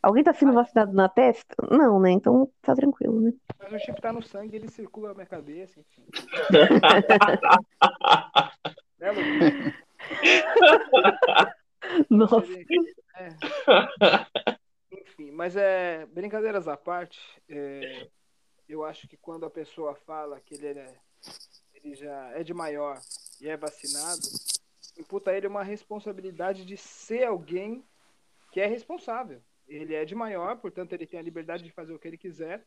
Alguém tá sendo vacinado na testa? Não, né? Então tá tranquilo, né? Mas o chip tá no sangue, ele circula na minha cabeça, enfim. né, Nossa. Enfim, mas é brincadeiras à parte, é, eu acho que quando a pessoa fala que ele, é, ele já é de maior e é vacinado, imputa a ele uma responsabilidade de ser alguém que é responsável. Ele é de maior, portanto ele tem a liberdade de fazer o que ele quiser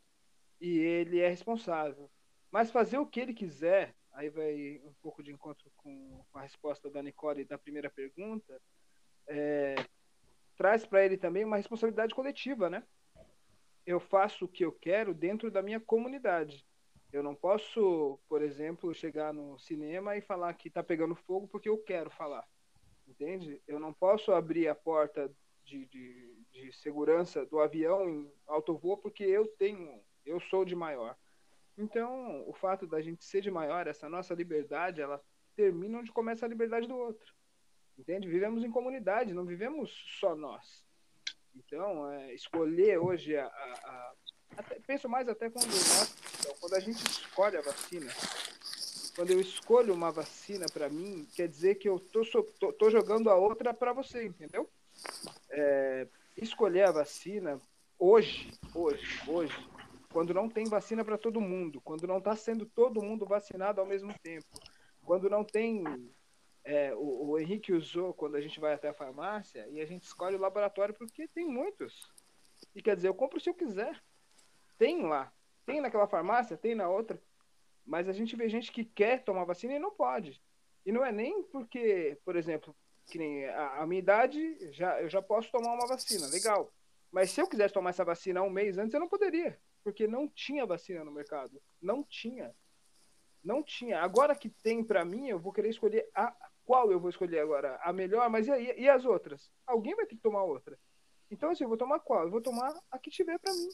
e ele é responsável. Mas fazer o que ele quiser, aí vai um pouco de encontro com a resposta da Nicole da primeira pergunta, é, traz para ele também uma responsabilidade coletiva, né? Eu faço o que eu quero dentro da minha comunidade. Eu não posso, por exemplo, chegar no cinema e falar que está pegando fogo porque eu quero falar. Entende? Eu não posso abrir a porta de, de, de segurança do avião em alto voo porque eu tenho, eu sou de maior. Então, o fato da gente ser de maior, essa nossa liberdade, ela termina onde começa a liberdade do outro. Entende? Vivemos em comunidade, não vivemos só nós. Então, é, escolher hoje a, a, a até, penso mais até quando nós, então, quando a gente escolhe a vacina, quando eu escolho uma vacina para mim, quer dizer que eu tô, tô, tô jogando a outra para você, entendeu? É, escolher a vacina hoje, hoje, hoje, quando não tem vacina para todo mundo, quando não está sendo todo mundo vacinado ao mesmo tempo, quando não tem. É, o, o, Henrique usou quando a gente vai até a farmácia e a gente escolhe o laboratório porque tem muitos. E quer dizer, eu compro se eu quiser. Tem lá. Tem naquela farmácia, tem na outra. Mas a gente vê gente que quer tomar vacina e não pode. E não é nem porque, por exemplo, que nem a, a minha idade, já, eu já posso tomar uma vacina, legal. Mas se eu quisesse tomar essa vacina um mês antes, eu não poderia, porque não tinha vacina no mercado. Não tinha. Não tinha. Agora que tem para mim, eu vou querer escolher a qual eu vou escolher agora, a melhor, mas e, aí, e as outras? Alguém vai ter que tomar outra. Então, assim, eu vou tomar qual? Eu vou tomar a que tiver para mim.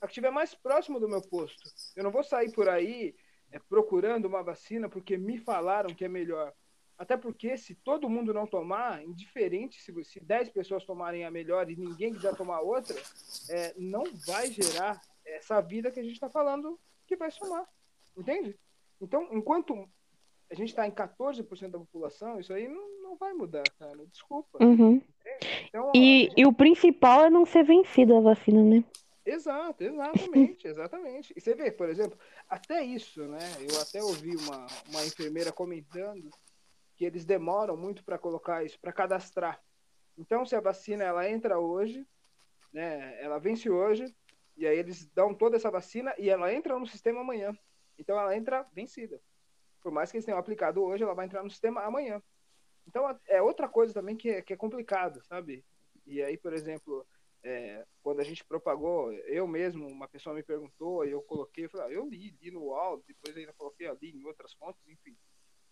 A que tiver mais próximo do meu posto. Eu não vou sair por aí é, procurando uma vacina porque me falaram que é melhor. Até porque se todo mundo não tomar, indiferente se, se 10 pessoas tomarem a melhor e ninguém quiser tomar outra, é, não vai gerar essa vida que a gente está falando que vai somar. Entende? Então, enquanto a gente está em 14% da população, isso aí não, não vai mudar, cara. Desculpa. Uhum. Então, e, gente... e o principal é não ser vencida a vacina, né? Exato, exatamente, exatamente. E você vê, por exemplo, até isso, né? Eu até ouvi uma, uma enfermeira comentando que eles demoram muito para colocar isso, para cadastrar. Então, se a vacina ela entra hoje, né, ela vence hoje, e aí eles dão toda essa vacina e ela entra no sistema amanhã. Então, ela entra vencida. Por mais que eles tenham aplicado hoje, ela vai entrar no sistema amanhã. Então, é outra coisa também que é, que é complicado, sabe? E aí, por exemplo, é, quando a gente propagou, eu mesmo, uma pessoa me perguntou, e eu coloquei, eu falei, ah, eu li, li no UOL, depois ainda coloquei ali em outras fontes, enfim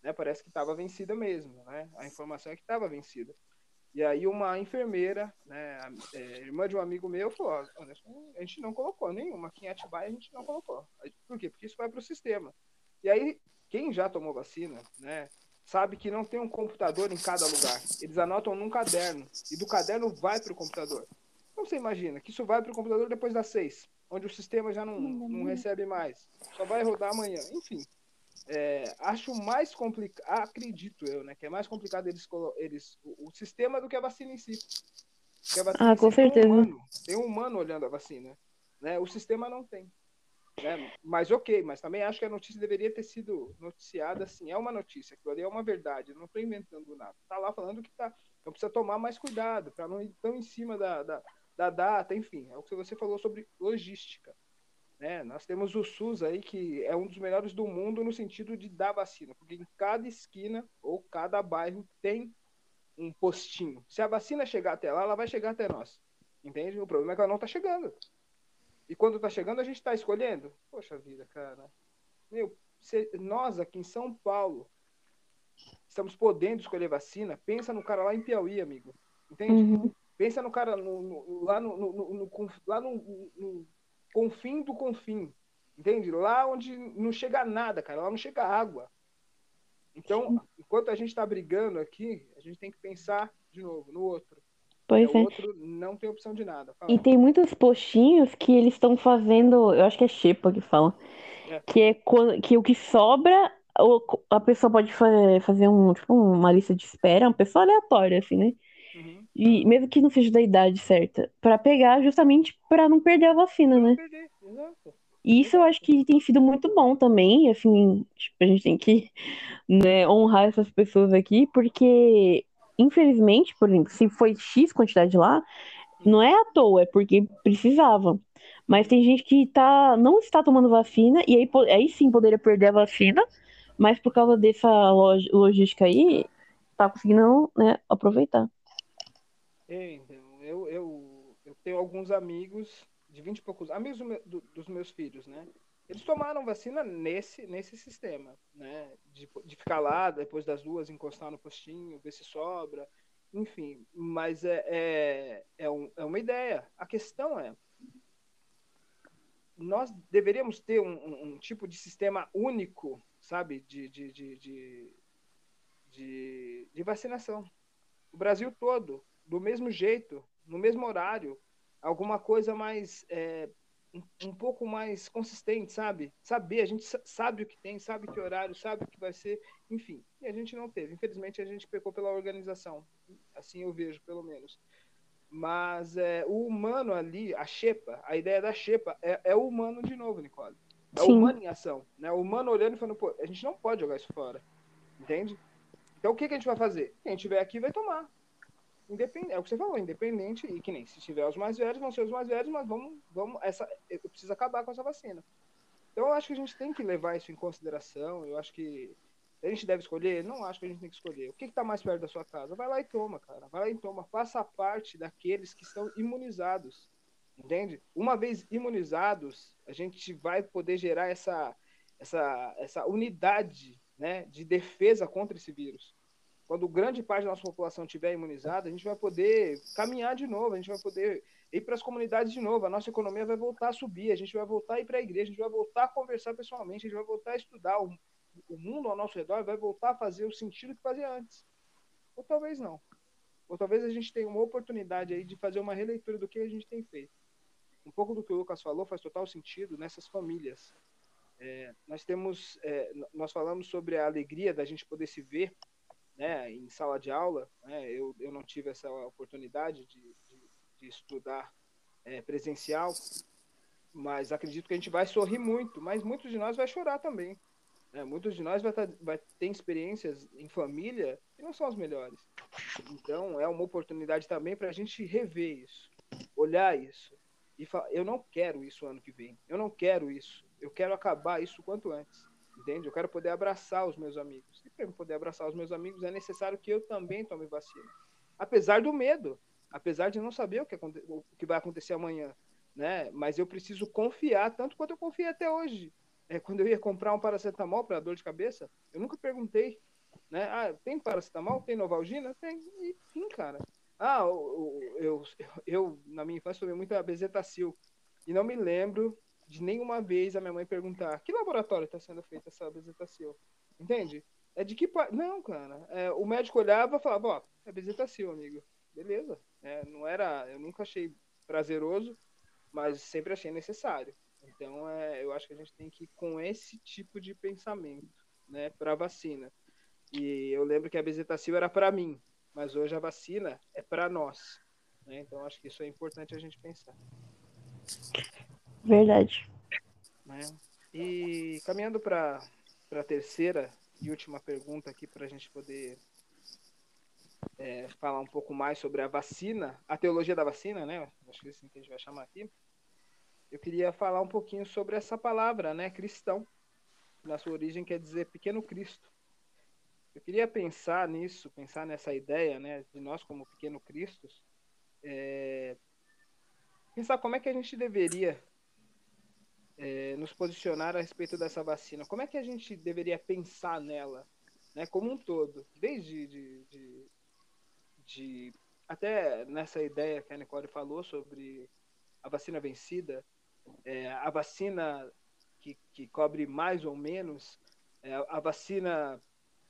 né? Parece que estava vencida mesmo, né? A informação é que estava vencida. E aí uma enfermeira, né, a, é, irmã de um amigo meu, falou, a gente não colocou nenhuma, aqui em Atibaia a gente não colocou. Por quê? Porque isso vai para o sistema. E aí, quem já tomou vacina, né, sabe que não tem um computador em cada lugar. Eles anotam num caderno, e do caderno vai para o computador. Então você imagina que isso vai para o computador depois das seis, onde o sistema já não, não recebe mais. Só vai rodar amanhã. Enfim, é, acho mais complicado, acredito eu, né, que é mais complicado eles, eles o, o sistema do que a vacina em si. A vacina ah, com certeza. Tem um, humano, tem um humano olhando a vacina, né? O sistema não tem. Né? Mas ok, mas também acho que a notícia deveria ter sido noticiada assim. É uma notícia, aquilo ali é uma verdade. não estou inventando nada. Está lá falando que tá. Então precisa tomar mais cuidado para não ir tão em cima da, da, da data, enfim. É o que você falou sobre logística. Né? Nós temos o SUS aí, que é um dos melhores do mundo no sentido de dar vacina, porque em cada esquina ou cada bairro tem um postinho. Se a vacina chegar até lá, ela vai chegar até nós. Entende? O problema é que ela não está chegando. E quando está chegando, a gente está escolhendo. Poxa vida, cara. Meu, se, nós aqui em São Paulo estamos podendo escolher vacina, pensa no cara lá em Piauí, amigo. Entende? Uhum. Pensa no cara no, no, lá, no, no, lá no, confim do confim. Entende? Lá onde não chega nada, cara. Lá não chega água. Então, enquanto a gente está brigando aqui, a gente tem que pensar de novo no outro. Pois é. O outro não tem opção de nada. Fala. E tem muitos postinhos que eles estão fazendo, eu acho que é xepa que fala, é. que é quando, que o que sobra, a pessoa pode fazer um, tipo, uma lista de espera, uma pessoa aleatória, assim, né? Uhum. E mesmo que não seja da idade certa, para pegar justamente para não perder a vacina, né? E isso eu acho que tem sido muito bom também, assim, tipo, a gente tem que né, honrar essas pessoas aqui, porque, infelizmente, por exemplo, se foi X quantidade lá, não é à toa, é porque precisava. Mas tem gente que tá, não está tomando vacina, e aí, aí sim poderia perder a vacina, mas por causa dessa log, logística aí, tá conseguindo né, aproveitar. É, então, eu, eu, eu tenho alguns amigos de 20 e poucos, amigos do, do, dos meus filhos, né? Eles tomaram vacina nesse, nesse sistema, né? De, de ficar lá depois das duas, encostar no postinho, ver se sobra. enfim, mas é, é, é, um, é uma ideia. A questão é, nós deveríamos ter um, um, um tipo de sistema único, sabe, de, de, de, de, de, de vacinação. O Brasil todo, do mesmo jeito, no mesmo horário, alguma coisa mais é, um, pouco mais consistente, sabe? Saber, a gente sabe o que tem, sabe que horário, sabe o que vai ser, enfim. E a gente não teve. Infelizmente, a gente pecou pela organização. Assim eu vejo, pelo menos. Mas é, o humano ali, a Xepa, a ideia da Xepa é, é o humano de novo, Nicole. É Sim. o humano em ação. Né? O humano olhando e falando, pô, a gente não pode jogar isso fora. Entende? Então o que, que a gente vai fazer? Quem tiver aqui vai tomar independente, é o que você falou, independente, e que nem se tiver os mais velhos, vão ser os mais velhos, mas vamos, vamos, essa, eu preciso acabar com essa vacina. Então eu acho que a gente tem que levar isso em consideração, eu acho que a gente deve escolher, não acho que a gente tem que escolher. O que está mais perto da sua casa? Vai lá e toma, cara, vai lá e toma, faça parte daqueles que estão imunizados, entende? Uma vez imunizados, a gente vai poder gerar essa, essa, essa unidade, né, de defesa contra esse vírus quando grande parte da nossa população estiver imunizada, a gente vai poder caminhar de novo, a gente vai poder ir para as comunidades de novo, a nossa economia vai voltar a subir, a gente vai voltar a ir para a igreja, a gente vai voltar a conversar pessoalmente, a gente vai voltar a estudar, o, o mundo ao nosso redor vai voltar a fazer o sentido que fazia antes. Ou talvez não. Ou talvez a gente tenha uma oportunidade aí de fazer uma releitura do que a gente tem feito. Um pouco do que o Lucas falou faz total sentido nessas famílias. É, nós temos, é, nós falamos sobre a alegria da gente poder se ver né, em sala de aula. Né, eu, eu não tive essa oportunidade de, de, de estudar é, presencial, mas acredito que a gente vai sorrir muito, mas muitos de nós vai chorar também. Né? Muitos de nós vai, tá, vai ter experiências em família que não são as melhores. Então, é uma oportunidade também para a gente rever isso, olhar isso. E falar, eu não quero isso ano que vem. Eu não quero isso. Eu quero acabar isso quanto antes. Entende? Eu quero poder abraçar os meus amigos. E para poder abraçar os meus amigos é necessário que eu também tome vacina. Apesar do medo, apesar de não saber o que, o que vai acontecer amanhã, né? Mas eu preciso confiar tanto quanto eu confiei até hoje. É, quando eu ia comprar um paracetamol para dor de cabeça, eu nunca perguntei, né? Ah, tem paracetamol? Tem Novalgina? Tem. E fim, cara. Ah, eu, eu, eu, na minha infância tomei muito a bezetacil e não me lembro de nenhuma vez a minha mãe perguntar que laboratório está sendo feita essa bezetacil. Entende? É de que Não, cara. É, o médico olhava e falava, ó, é bezetacil, amigo. Beleza. É, não era. Eu nunca achei prazeroso, mas sempre achei necessário. Então, é, eu acho que a gente tem que ir com esse tipo de pensamento, né, para vacina. E eu lembro que a bezetacil era para mim, mas hoje a vacina é para nós. Né? Então, acho que isso é importante a gente pensar. Verdade. Né? E caminhando para a terceira e última pergunta aqui para a gente poder é, falar um pouco mais sobre a vacina, a teologia da vacina, né? Acho que é assim que a gente vai chamar aqui. Eu queria falar um pouquinho sobre essa palavra, né? Cristão. Na sua origem quer dizer pequeno Cristo. Eu queria pensar nisso, pensar nessa ideia, né? De nós como pequeno Cristos. É, pensar como é que a gente deveria é, nos posicionar a respeito dessa vacina. Como é que a gente deveria pensar nela, né, como um todo, desde de, de, de até nessa ideia que a Nicole falou sobre a vacina vencida, é, a vacina que, que cobre mais ou menos, é, a vacina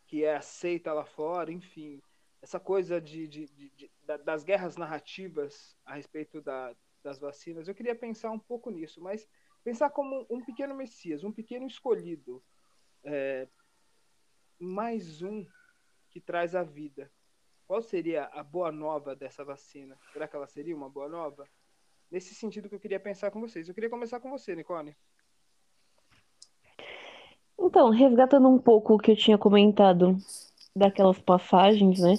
que é aceita lá fora, enfim, essa coisa de, de, de, de das guerras narrativas a respeito da, das vacinas. Eu queria pensar um pouco nisso, mas pensar como um pequeno Messias, um pequeno escolhido, é, mais um que traz a vida. Qual seria a boa nova dessa vacina? Será que ela seria uma boa nova? Nesse sentido que eu queria pensar com vocês. Eu queria começar com você, Nicole. Então, resgatando um pouco o que eu tinha comentado daquelas passagens, né?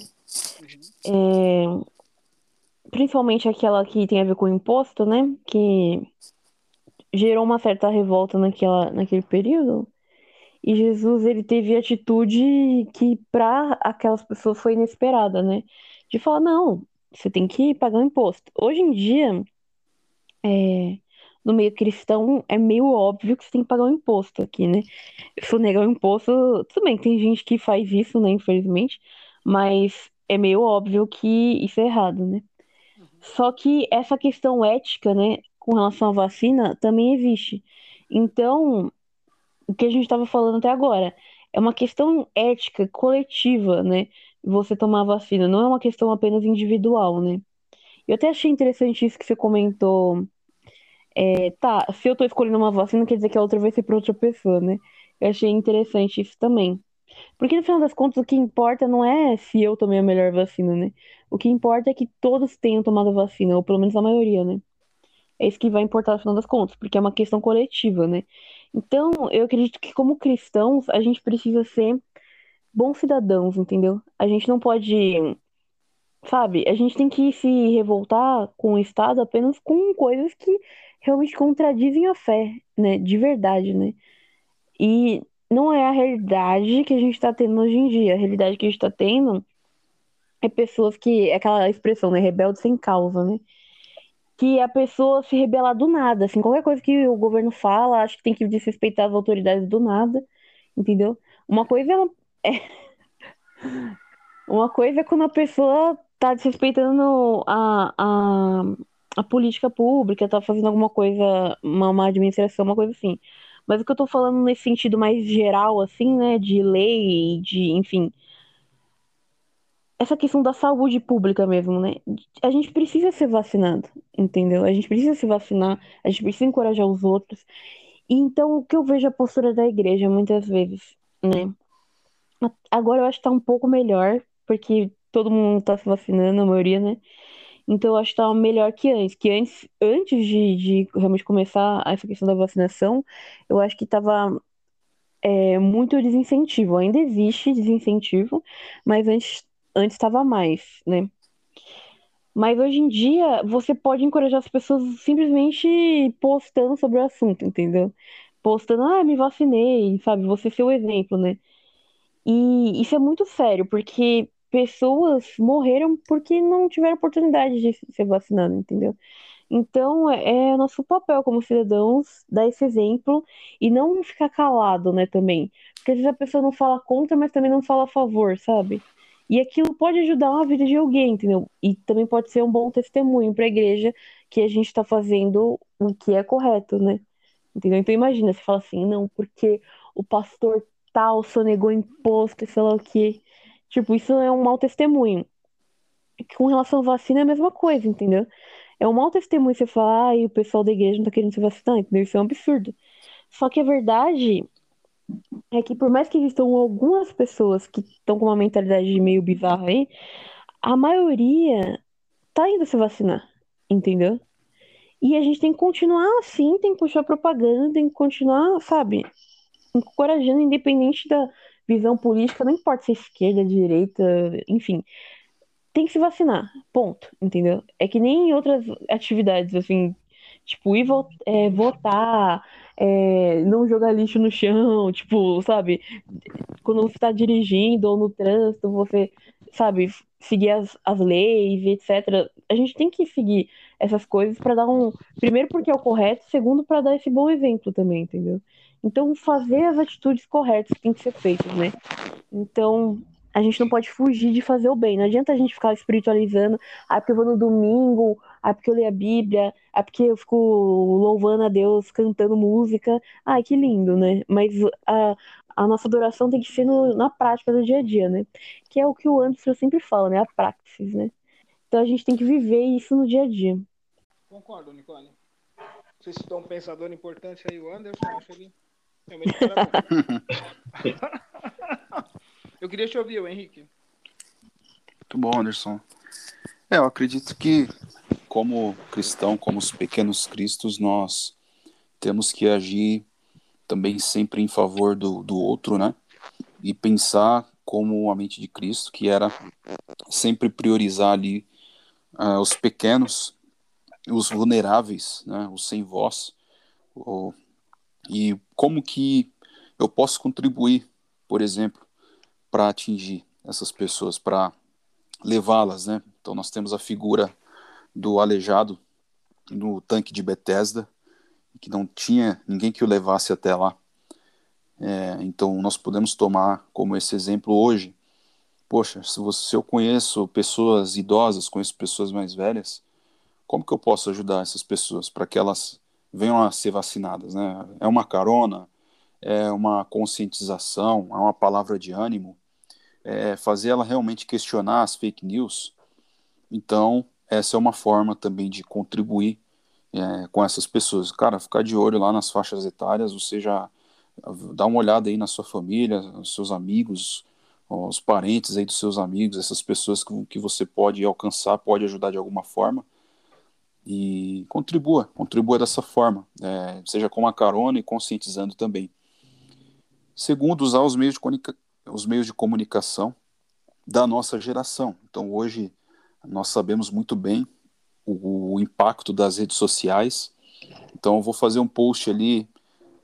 Uhum. É, principalmente aquela que tem a ver com o imposto, né? Que gerou uma certa revolta naquela, naquele período. E Jesus, ele teve atitude que para aquelas pessoas foi inesperada, né? De falar, não, você tem que pagar o um imposto. Hoje em dia, é, no meio cristão, é meio óbvio que você tem que pagar o um imposto aqui, né? Se eu negar o imposto, tudo bem, tem gente que faz isso, né, infelizmente, mas é meio óbvio que isso é errado, né? Só que essa questão ética, né, com relação à vacina, também existe. Então, o que a gente estava falando até agora é uma questão ética coletiva, né? Você tomar vacina, não é uma questão apenas individual, né? Eu até achei interessante isso que você comentou. É, tá, se eu tô escolhendo uma vacina, quer dizer que a outra vai ser para outra pessoa, né? Eu achei interessante isso também. Porque no final das contas, o que importa não é se eu tomei a melhor vacina, né? O que importa é que todos tenham tomado a vacina, ou pelo menos a maioria, né? É isso que vai importar no final das contas, porque é uma questão coletiva, né? Então, eu acredito que como cristãos, a gente precisa ser bons cidadãos, entendeu? A gente não pode, sabe? A gente tem que se revoltar com o Estado apenas com coisas que realmente contradizem a fé, né? De verdade, né? E não é a realidade que a gente está tendo hoje em dia. A realidade que a gente está tendo é pessoas que. É aquela expressão, né? Rebelde sem causa, né? Que a pessoa se rebela do nada, assim, qualquer coisa que o governo fala, acho que tem que desrespeitar as autoridades do nada, entendeu? Uma coisa é. Uma coisa é quando a pessoa tá desrespeitando a, a, a política pública, tá fazendo alguma coisa, uma, uma administração, uma coisa assim. Mas o que eu tô falando nesse sentido mais geral, assim, né, de lei, de, enfim, essa questão da saúde pública mesmo, né? A gente precisa ser vacinado, entendeu? A gente precisa se vacinar, a gente precisa encorajar os outros. E então, o que eu vejo a postura da igreja muitas vezes, né? Agora eu acho que tá um pouco melhor, porque todo mundo tá se vacinando, a maioria, né? Então eu acho que tá melhor que antes. Que antes, antes de, de realmente começar essa questão da vacinação, eu acho que tava é, muito desincentivo. Ainda existe desincentivo, mas antes antes estava mais, né? Mas hoje em dia você pode encorajar as pessoas simplesmente postando sobre o assunto, entendeu? Postando, ah, me vacinei, sabe? Você ser o exemplo, né? E isso é muito sério, porque pessoas morreram porque não tiveram oportunidade de ser vacinado, entendeu? Então, é, é nosso papel como cidadãos dar esse exemplo e não ficar calado, né, também. Porque às vezes a pessoa não fala contra, mas também não fala a favor, sabe? E aquilo pode ajudar a vida de alguém, entendeu? E também pode ser um bom testemunho para a igreja que a gente está fazendo o que é correto, né? Entendeu? Então imagina, você fala assim, não, porque o pastor tal sonegou imposto e sei lá o quê. Tipo, isso é um mau testemunho. Com relação à vacina é a mesma coisa, entendeu? É um mau testemunho você falar, ah, o pessoal da igreja não tá querendo se vacinar, entendeu? Isso é um absurdo. Só que a verdade é que por mais que existam algumas pessoas que estão com uma mentalidade meio bizarra aí, a maioria tá indo se vacinar, entendeu? E a gente tem que continuar assim, tem que continuar propaganda, tem que continuar, sabe, encorajando, independente da visão política, não importa se é esquerda, direita, enfim, tem que se vacinar, ponto, entendeu? É que nem em outras atividades, assim, tipo, ir é, votar, é, não jogar lixo no chão, tipo, sabe? Quando você está dirigindo ou no trânsito, você, sabe, seguir as, as leis, etc. A gente tem que seguir essas coisas para dar um. Primeiro, porque é o correto, segundo, para dar esse bom exemplo também, entendeu? Então, fazer as atitudes corretas tem que ser feitas, né? Então, a gente não pode fugir de fazer o bem. Não adianta a gente ficar espiritualizando, ah, porque eu vou no domingo, ah, porque eu leio a Bíblia, ah, porque eu fico louvando a Deus, cantando música. Ai, que lindo, né? Mas a, a nossa adoração tem que ser no, na prática do dia a dia, né? Que é o que o Anderson sempre fala, né? A praxis, né? Então a gente tem que viver isso no dia a dia. Concordo, Nicole. Você citou um pensador importante aí, o Anderson, acho ele realmente Eu queria te ouvir, Henrique. Muito bom, Anderson. É, eu acredito que, como cristão, como os pequenos cristos, nós temos que agir também sempre em favor do, do outro, né? E pensar como a mente de Cristo, que era sempre priorizar ali uh, os pequenos, os vulneráveis, né? Os sem voz. E como que eu posso contribuir, por exemplo, para atingir essas pessoas, para levá-las, né? Então nós temos a figura do aleijado no tanque de Bethesda, que não tinha ninguém que o levasse até lá. É, então nós podemos tomar como esse exemplo hoje poxa, se, você, se eu conheço pessoas idosas, conheço pessoas mais velhas, como que eu posso ajudar essas pessoas para que elas venham a ser vacinadas, né? É uma carona, é uma conscientização, é uma palavra de ânimo, é fazer ela realmente questionar as fake news. Então, essa é uma forma também de contribuir é, com essas pessoas. Cara, ficar de olho lá nas faixas etárias, você já dá uma olhada aí na sua família, nos seus amigos, os parentes aí dos seus amigos, essas pessoas que, que você pode alcançar, pode ajudar de alguma forma. E contribua, contribua dessa forma, é, seja com uma carona e conscientizando também. Segundo, usar os meios de, os meios de comunicação da nossa geração. Então, hoje, nós sabemos muito bem o, o impacto das redes sociais. Então, eu vou fazer um post ali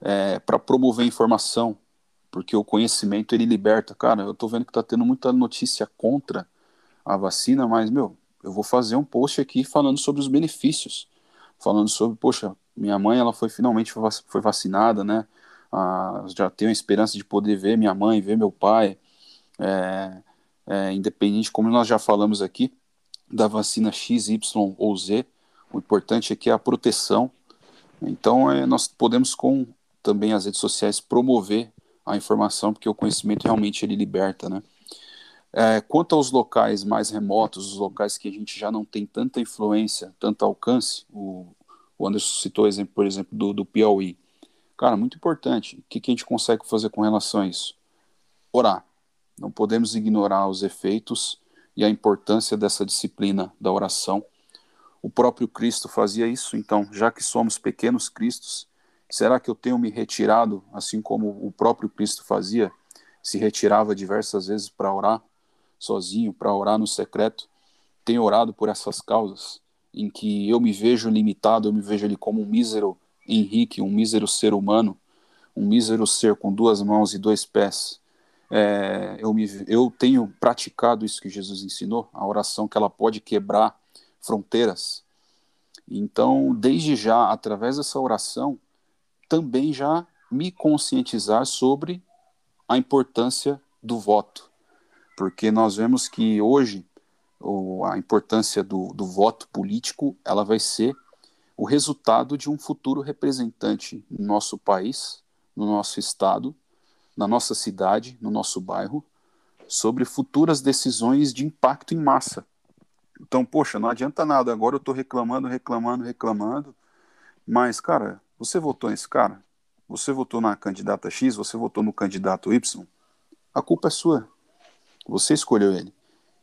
é, para promover informação, porque o conhecimento ele liberta. Cara, eu estou vendo que está tendo muita notícia contra a vacina, mas, meu, eu vou fazer um post aqui falando sobre os benefícios, falando sobre, poxa, minha mãe ela foi finalmente foi vacinada, né? Ah, já tenho a esperança de poder ver minha mãe, ver meu pai, é, é, independente, como nós já falamos aqui, da vacina X, Y ou Z, o importante aqui é a proteção. Então, é, nós podemos com também as redes sociais promover a informação, porque o conhecimento realmente ele liberta, né? É, quanto aos locais mais remotos, os locais que a gente já não tem tanta influência, tanto alcance, o, o Anderson citou exemplo, por exemplo, do, do Piauí. Cara, muito importante. O que, que a gente consegue fazer com relação a isso? Orar. Não podemos ignorar os efeitos e a importância dessa disciplina da oração. O próprio Cristo fazia isso, então, já que somos pequenos Cristos, será que eu tenho me retirado, assim como o próprio Cristo fazia, se retirava diversas vezes para orar? sozinho para orar no secreto, tenho orado por essas causas em que eu me vejo limitado, eu me vejo ali como um mísero Henrique, um mísero ser humano, um mísero ser com duas mãos e dois pés. É, eu, me, eu tenho praticado isso que Jesus ensinou, a oração que ela pode quebrar fronteiras. Então, desde já, através dessa oração, também já me conscientizar sobre a importância do voto porque nós vemos que hoje o, a importância do, do voto político ela vai ser o resultado de um futuro representante no nosso país, no nosso estado, na nossa cidade, no nosso bairro, sobre futuras decisões de impacto em massa. Então, poxa, não adianta nada, agora eu estou reclamando, reclamando, reclamando, mas, cara, você votou nesse cara? Você votou na candidata X, você votou no candidato Y? A culpa é sua. Você escolheu ele.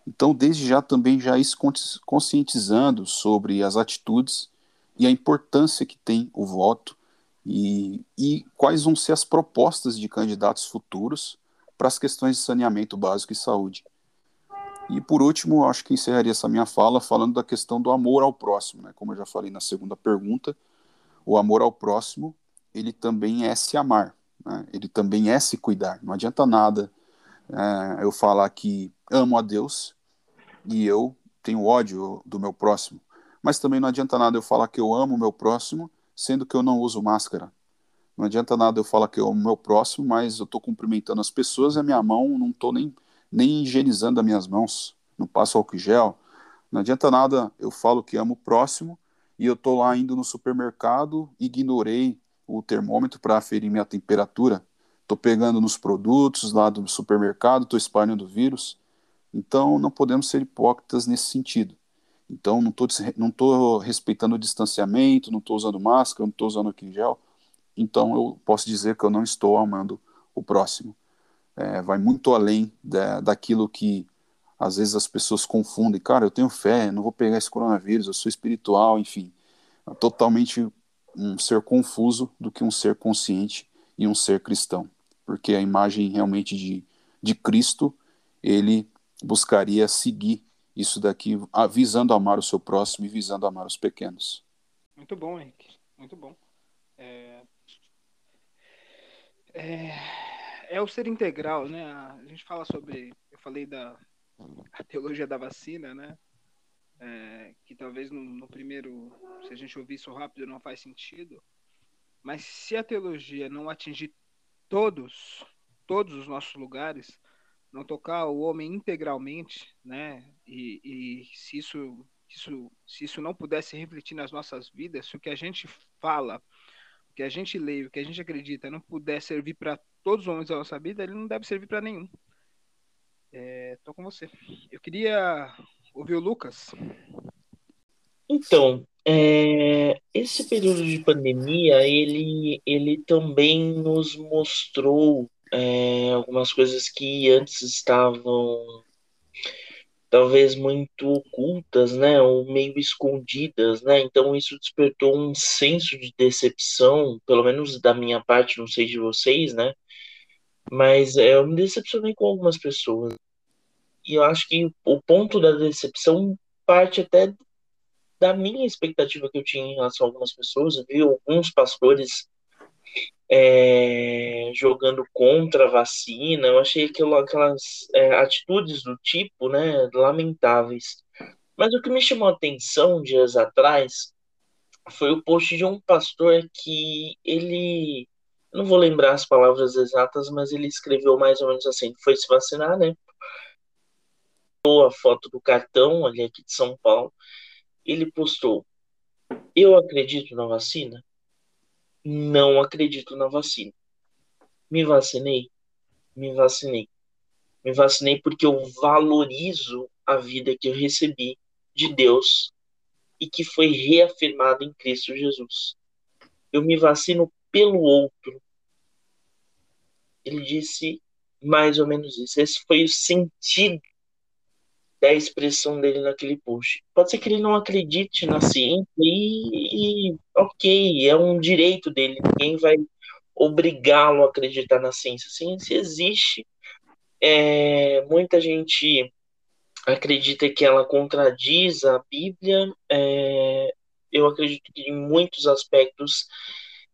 Então, desde já também já isso conscientizando sobre as atitudes e a importância que tem o voto e, e quais vão ser as propostas de candidatos futuros para as questões de saneamento básico e saúde. E por último, acho que encerraria essa minha fala falando da questão do amor ao próximo, né? Como eu já falei na segunda pergunta, o amor ao próximo, ele também é se amar, né? Ele também é se cuidar. Não adianta nada é, eu falar que amo a Deus e eu tenho ódio do meu próximo. Mas também não adianta nada eu falar que eu amo o meu próximo, sendo que eu não uso máscara. Não adianta nada eu falar que amo o meu próximo, mas eu estou cumprimentando as pessoas e a minha mão não estou nem, nem higienizando as minhas mãos, não passo álcool gel. Não adianta nada eu falo que amo o próximo e eu estou lá indo no supermercado, ignorei o termômetro para aferir minha temperatura estou pegando nos produtos lá do supermercado, estou espalhando vírus. Então, não podemos ser hipócritas nesse sentido. Então, não estou não tô respeitando o distanciamento, não estou usando máscara, não estou usando em gel. Então, eu posso dizer que eu não estou amando o próximo. É, vai muito além da, daquilo que às vezes as pessoas confundem. Cara, eu tenho fé, não vou pegar esse coronavírus, eu sou espiritual, enfim. É totalmente um ser confuso do que um ser consciente e um ser cristão porque a imagem realmente de, de Cristo, ele buscaria seguir isso daqui, visando amar o seu próximo e visando amar os pequenos. Muito bom, Henrique. Muito bom. É, é, é o ser integral, né? A gente fala sobre, eu falei da teologia da vacina, né? É, que talvez no, no, primeiro, se a gente ouvir isso rápido, não faz sentido. Mas se a teologia não atingir todos, todos os nossos lugares, não tocar o homem integralmente, né? E, e se isso, isso, se isso não pudesse refletir nas nossas vidas, se o que a gente fala, o que a gente lê, o que a gente acredita, não puder servir para todos os homens da nossa vida, ele não deve servir para nenhum. É, tô com você. Eu queria ouvir o Lucas. Então, é, esse período de pandemia, ele, ele também nos mostrou é, algumas coisas que antes estavam talvez muito ocultas, né, ou meio escondidas, né? Então isso despertou um senso de decepção, pelo menos da minha parte, não sei de vocês, né? Mas é, eu me decepcionei com algumas pessoas. E eu acho que o ponto da decepção parte até da minha expectativa que eu tinha em relação a algumas pessoas. Eu vi alguns pastores é, jogando contra a vacina. Eu achei aquilo, aquelas é, atitudes do tipo, né, lamentáveis. Mas o que me chamou a atenção dias atrás foi o post de um pastor que ele, não vou lembrar as palavras exatas, mas ele escreveu mais ou menos assim: foi se vacinar, né? A foto do cartão ali aqui de São Paulo. Ele postou: Eu acredito na vacina? Não acredito na vacina. Me vacinei? Me vacinei. Me vacinei porque eu valorizo a vida que eu recebi de Deus e que foi reafirmada em Cristo Jesus. Eu me vacino pelo outro. Ele disse mais ou menos isso. Esse foi o sentido da expressão dele naquele post. Pode ser que ele não acredite na ciência e, e ok, é um direito dele, ninguém vai obrigá-lo a acreditar na ciência. A ciência existe, é, muita gente acredita que ela contradiz a Bíblia, é, eu acredito que em muitos aspectos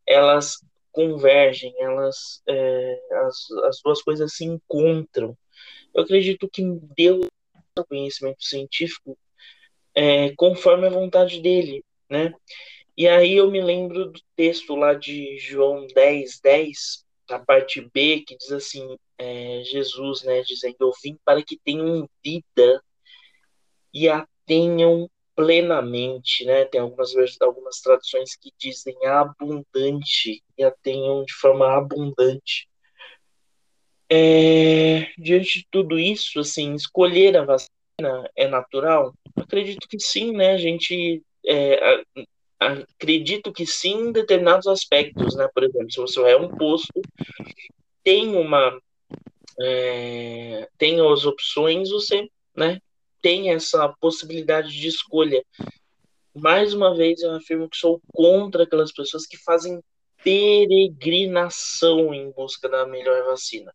elas convergem, elas é, as, as duas coisas se encontram. Eu acredito que Deus conhecimento científico é, conforme a vontade dele, né? E aí eu me lembro do texto lá de João 10, 10, a parte B, que diz assim, é, Jesus, né, dizendo, eu vim para que tenham vida e a tenham plenamente, né? Tem algumas, algumas traduções que dizem abundante e a tenham de forma abundante. É, diante de tudo isso, assim, escolher a vacina é natural? Acredito que sim, né? A gente é, acredito que sim em determinados aspectos, né? Por exemplo, se você é um posto, tem uma é, tem as opções, você, né? Tem essa possibilidade de escolha. Mais uma vez, eu afirmo que sou contra aquelas pessoas que fazem peregrinação em busca da melhor vacina.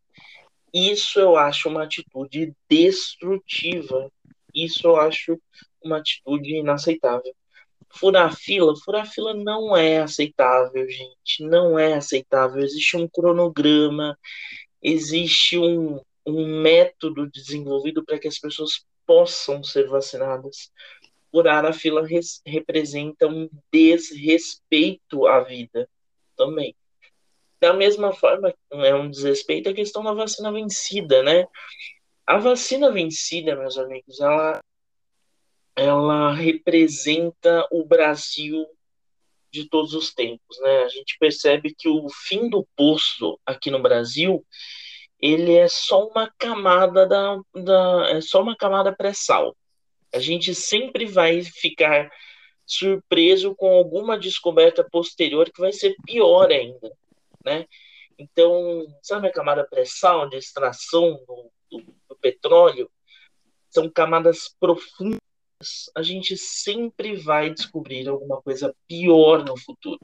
Isso eu acho uma atitude destrutiva. Isso eu acho uma atitude inaceitável. Furar fila, furar fila não é aceitável, gente. Não é aceitável. Existe um cronograma, existe um, um método desenvolvido para que as pessoas possam ser vacinadas. Furar a fila res, representa um desrespeito à vida também. Da mesma forma, é um desrespeito a questão da vacina vencida, né? A vacina vencida, meus amigos, ela, ela representa o Brasil de todos os tempos, né? A gente percebe que o fim do poço aqui no Brasil, ele é só uma camada da, da é só uma camada pré-sal. A gente sempre vai ficar surpreso com alguma descoberta posterior que vai ser pior ainda né? Então, sabe a camada pré-sal de extração do, do, do petróleo? São camadas profundas. A gente sempre vai descobrir alguma coisa pior no futuro.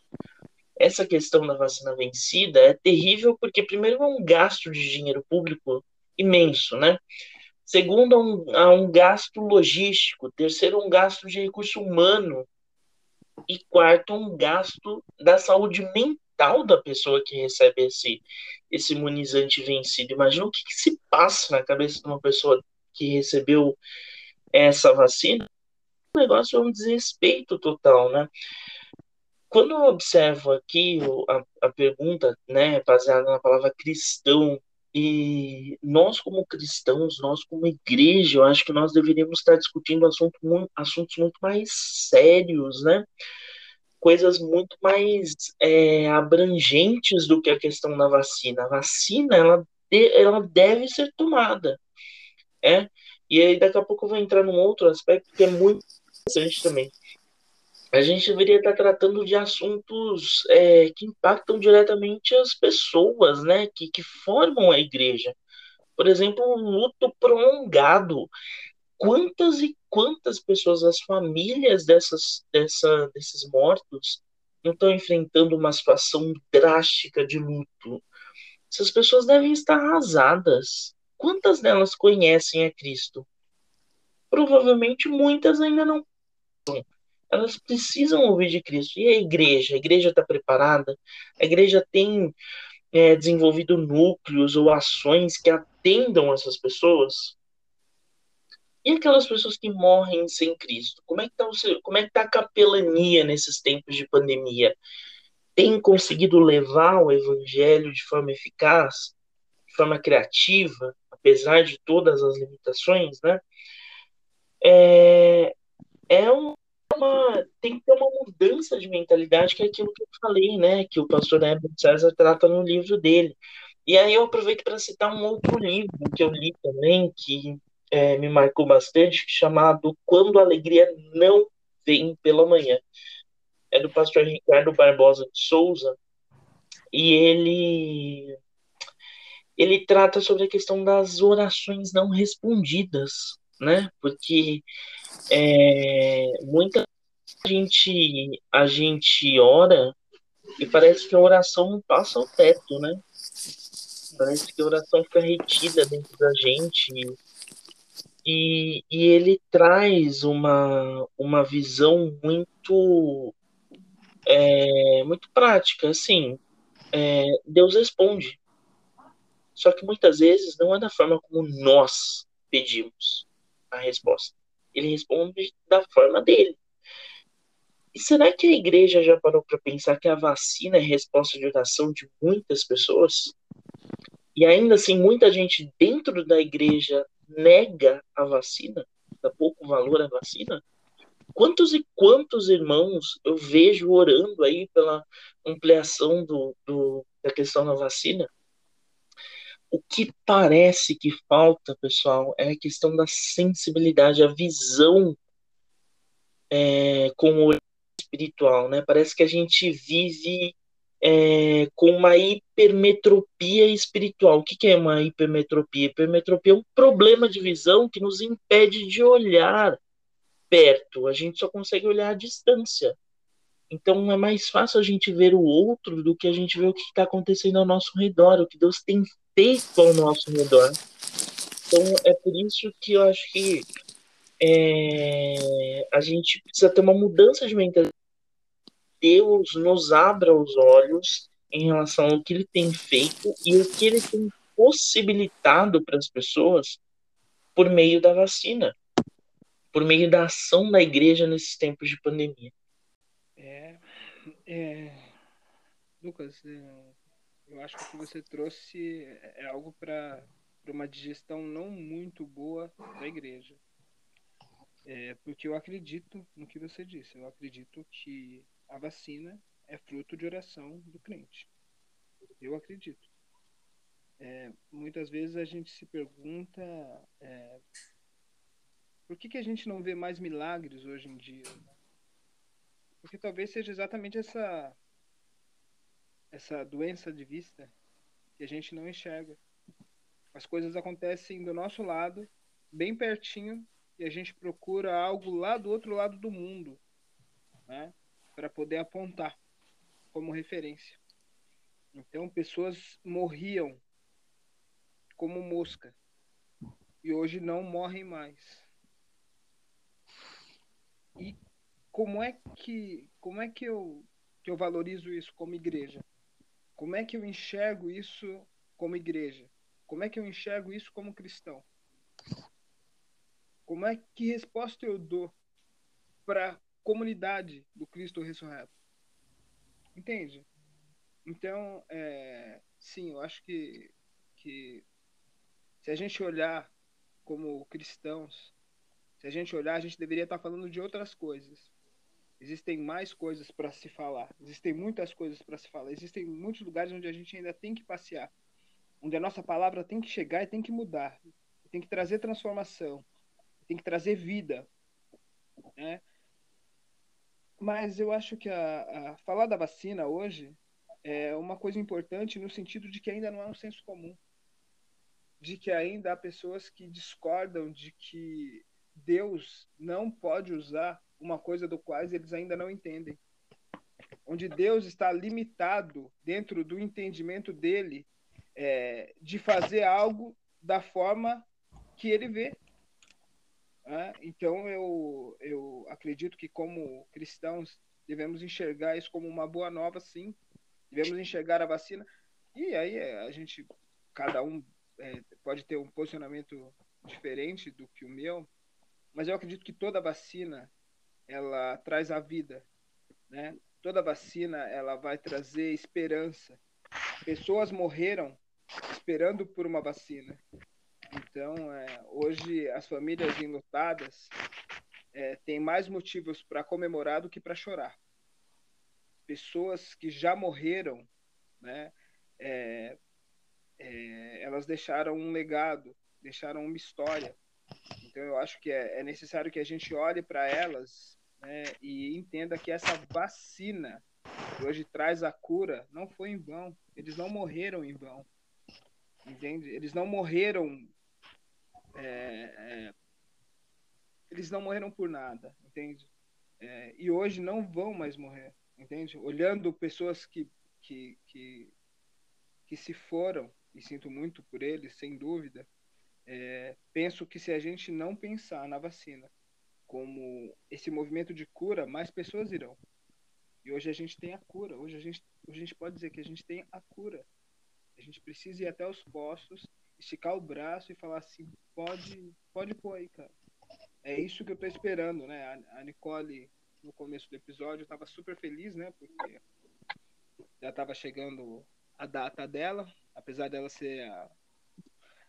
Essa questão da vacina vencida é terrível porque, primeiro, é um gasto de dinheiro público imenso, né? Segundo, é um, é um gasto logístico. Terceiro, um gasto de recurso humano. E quarto, um gasto da saúde mental mental da pessoa que recebe esse, esse imunizante vencido. Imagina o que, que se passa na cabeça de uma pessoa que recebeu essa vacina. O negócio é um desrespeito total, né? Quando eu observo aqui a, a pergunta, né, baseada na palavra cristão, e nós, como cristãos, nós, como igreja, eu acho que nós deveríamos estar discutindo assunto, assuntos muito mais sérios, né? Coisas muito mais é, abrangentes do que a questão da vacina. A vacina, ela, ela deve ser tomada, é? E aí, daqui a pouco eu vou entrar num outro aspecto que é muito interessante também a gente deveria estar tratando de assuntos é, que impactam diretamente as pessoas, né, que, que formam a igreja. Por exemplo, o luto prolongado. Quantas e quantas pessoas, as famílias dessas, dessa, desses mortos, não estão enfrentando uma situação drástica de luto? Essas pessoas devem estar arrasadas. Quantas delas conhecem a Cristo? Provavelmente muitas ainda não elas precisam ouvir de Cristo. E a igreja? A igreja está preparada? A igreja tem é, desenvolvido núcleos ou ações que atendam essas pessoas? E aquelas pessoas que morrem sem Cristo? Como é que está é tá a capelania nesses tempos de pandemia? Tem conseguido levar o evangelho de forma eficaz, de forma criativa, apesar de todas as limitações, né? É, é um uma, tem que ter uma mudança de mentalidade, que é aquilo que eu falei, né? Que o pastor Herbert César trata no livro dele. E aí eu aproveito para citar um outro livro que eu li também, que é, me marcou bastante, chamado Quando a Alegria Não Vem pela Manhã. É do pastor Ricardo Barbosa de Souza. E ele ele trata sobre a questão das orações não respondidas, né? Porque é, muita gente a gente ora e parece que a oração não passa o teto, né? Parece que a oração fica retida dentro da gente. E, e ele traz uma, uma visão muito é, muito prática, assim, é, Deus responde. Só que muitas vezes não é da forma como nós pedimos a resposta. Ele responde da forma dele. E será que a igreja já parou para pensar que a vacina é resposta de oração de muitas pessoas? E ainda assim, muita gente dentro da igreja nega a vacina, dá pouco valor à vacina? Quantos e quantos irmãos eu vejo orando aí pela ampliação do, do da questão da vacina? O que parece que falta, pessoal, é a questão da sensibilidade, a visão é, com o espiritual, né? Parece que a gente vive é, com uma hipermetropia espiritual. O que, que é uma hipermetropia? Hipermetropia é um problema de visão que nos impede de olhar perto. A gente só consegue olhar à distância. Então é mais fácil a gente ver o outro do que a gente ver o que está acontecendo ao nosso redor, o que Deus tem feito ao nosso redor. Então é por isso que eu acho que é, a gente precisa ter uma mudança de mentalidade. Deus nos abra os olhos em relação ao que ele tem feito e o que ele tem possibilitado para as pessoas por meio da vacina, por meio da ação da igreja nesses tempos de pandemia. É, é Lucas, é, eu acho que o que você trouxe é algo para uma digestão não muito boa da igreja. É, porque eu acredito no que você disse. Eu acredito que a vacina é fruto de oração do crente. Eu acredito. É, muitas vezes a gente se pergunta é, por que, que a gente não vê mais milagres hoje em dia? Porque talvez seja exatamente essa essa doença de vista que a gente não enxerga. As coisas acontecem do nosso lado, bem pertinho, e a gente procura algo lá do outro lado do mundo, né, para poder apontar como referência. Então, pessoas morriam como mosca e hoje não morrem mais. E como é que como é que eu que eu valorizo isso como igreja? Como é que eu enxergo isso como igreja? Como é que eu enxergo isso como cristão? Como é que resposta eu dou para a comunidade do Cristo ressurreto? Entende? Então, é, sim, eu acho que, que se a gente olhar como cristãos, se a gente olhar, a gente deveria estar falando de outras coisas. Existem mais coisas para se falar. Existem muitas coisas para se falar. Existem muitos lugares onde a gente ainda tem que passear. Onde a nossa palavra tem que chegar e tem que mudar. Tem que trazer transformação. Tem que trazer vida. Né? Mas eu acho que a, a falar da vacina hoje é uma coisa importante no sentido de que ainda não é um senso comum. De que ainda há pessoas que discordam de que Deus não pode usar uma coisa do qual eles ainda não entendem. Onde Deus está limitado dentro do entendimento dele é, de fazer algo da forma que ele vê. É, então eu, eu acredito que como cristãos devemos enxergar isso como uma boa nova, sim. Devemos enxergar a vacina. E aí é, a gente, cada um é, pode ter um posicionamento diferente do que o meu, mas eu acredito que toda vacina ela traz a vida, né? Toda vacina ela vai trazer esperança. Pessoas morreram esperando por uma vacina. Então, é, hoje as famílias enlutadas é, têm mais motivos para comemorar do que para chorar. Pessoas que já morreram, né? É, é elas deixaram um legado, deixaram uma história. Então, eu acho que é, é necessário que a gente olhe para elas né, e entenda que essa vacina que hoje traz a cura não foi em vão. Eles não morreram em vão. Entende? Eles não morreram. É, é, eles não morreram por nada, entende? É, e hoje não vão mais morrer, entende? Olhando pessoas que, que, que, que se foram, e sinto muito por eles, sem dúvida, é, penso que se a gente não pensar na vacina como esse movimento de cura, mais pessoas irão. E hoje a gente tem a cura. Hoje a gente, hoje a gente pode dizer que a gente tem a cura. A gente precisa ir até os postos, esticar o braço e falar assim: pode, pode pôr aí, cara. É isso que eu tô esperando, né? A, a Nicole, no começo do episódio, estava super feliz, né? Porque já estava chegando a data dela, apesar dela ser a.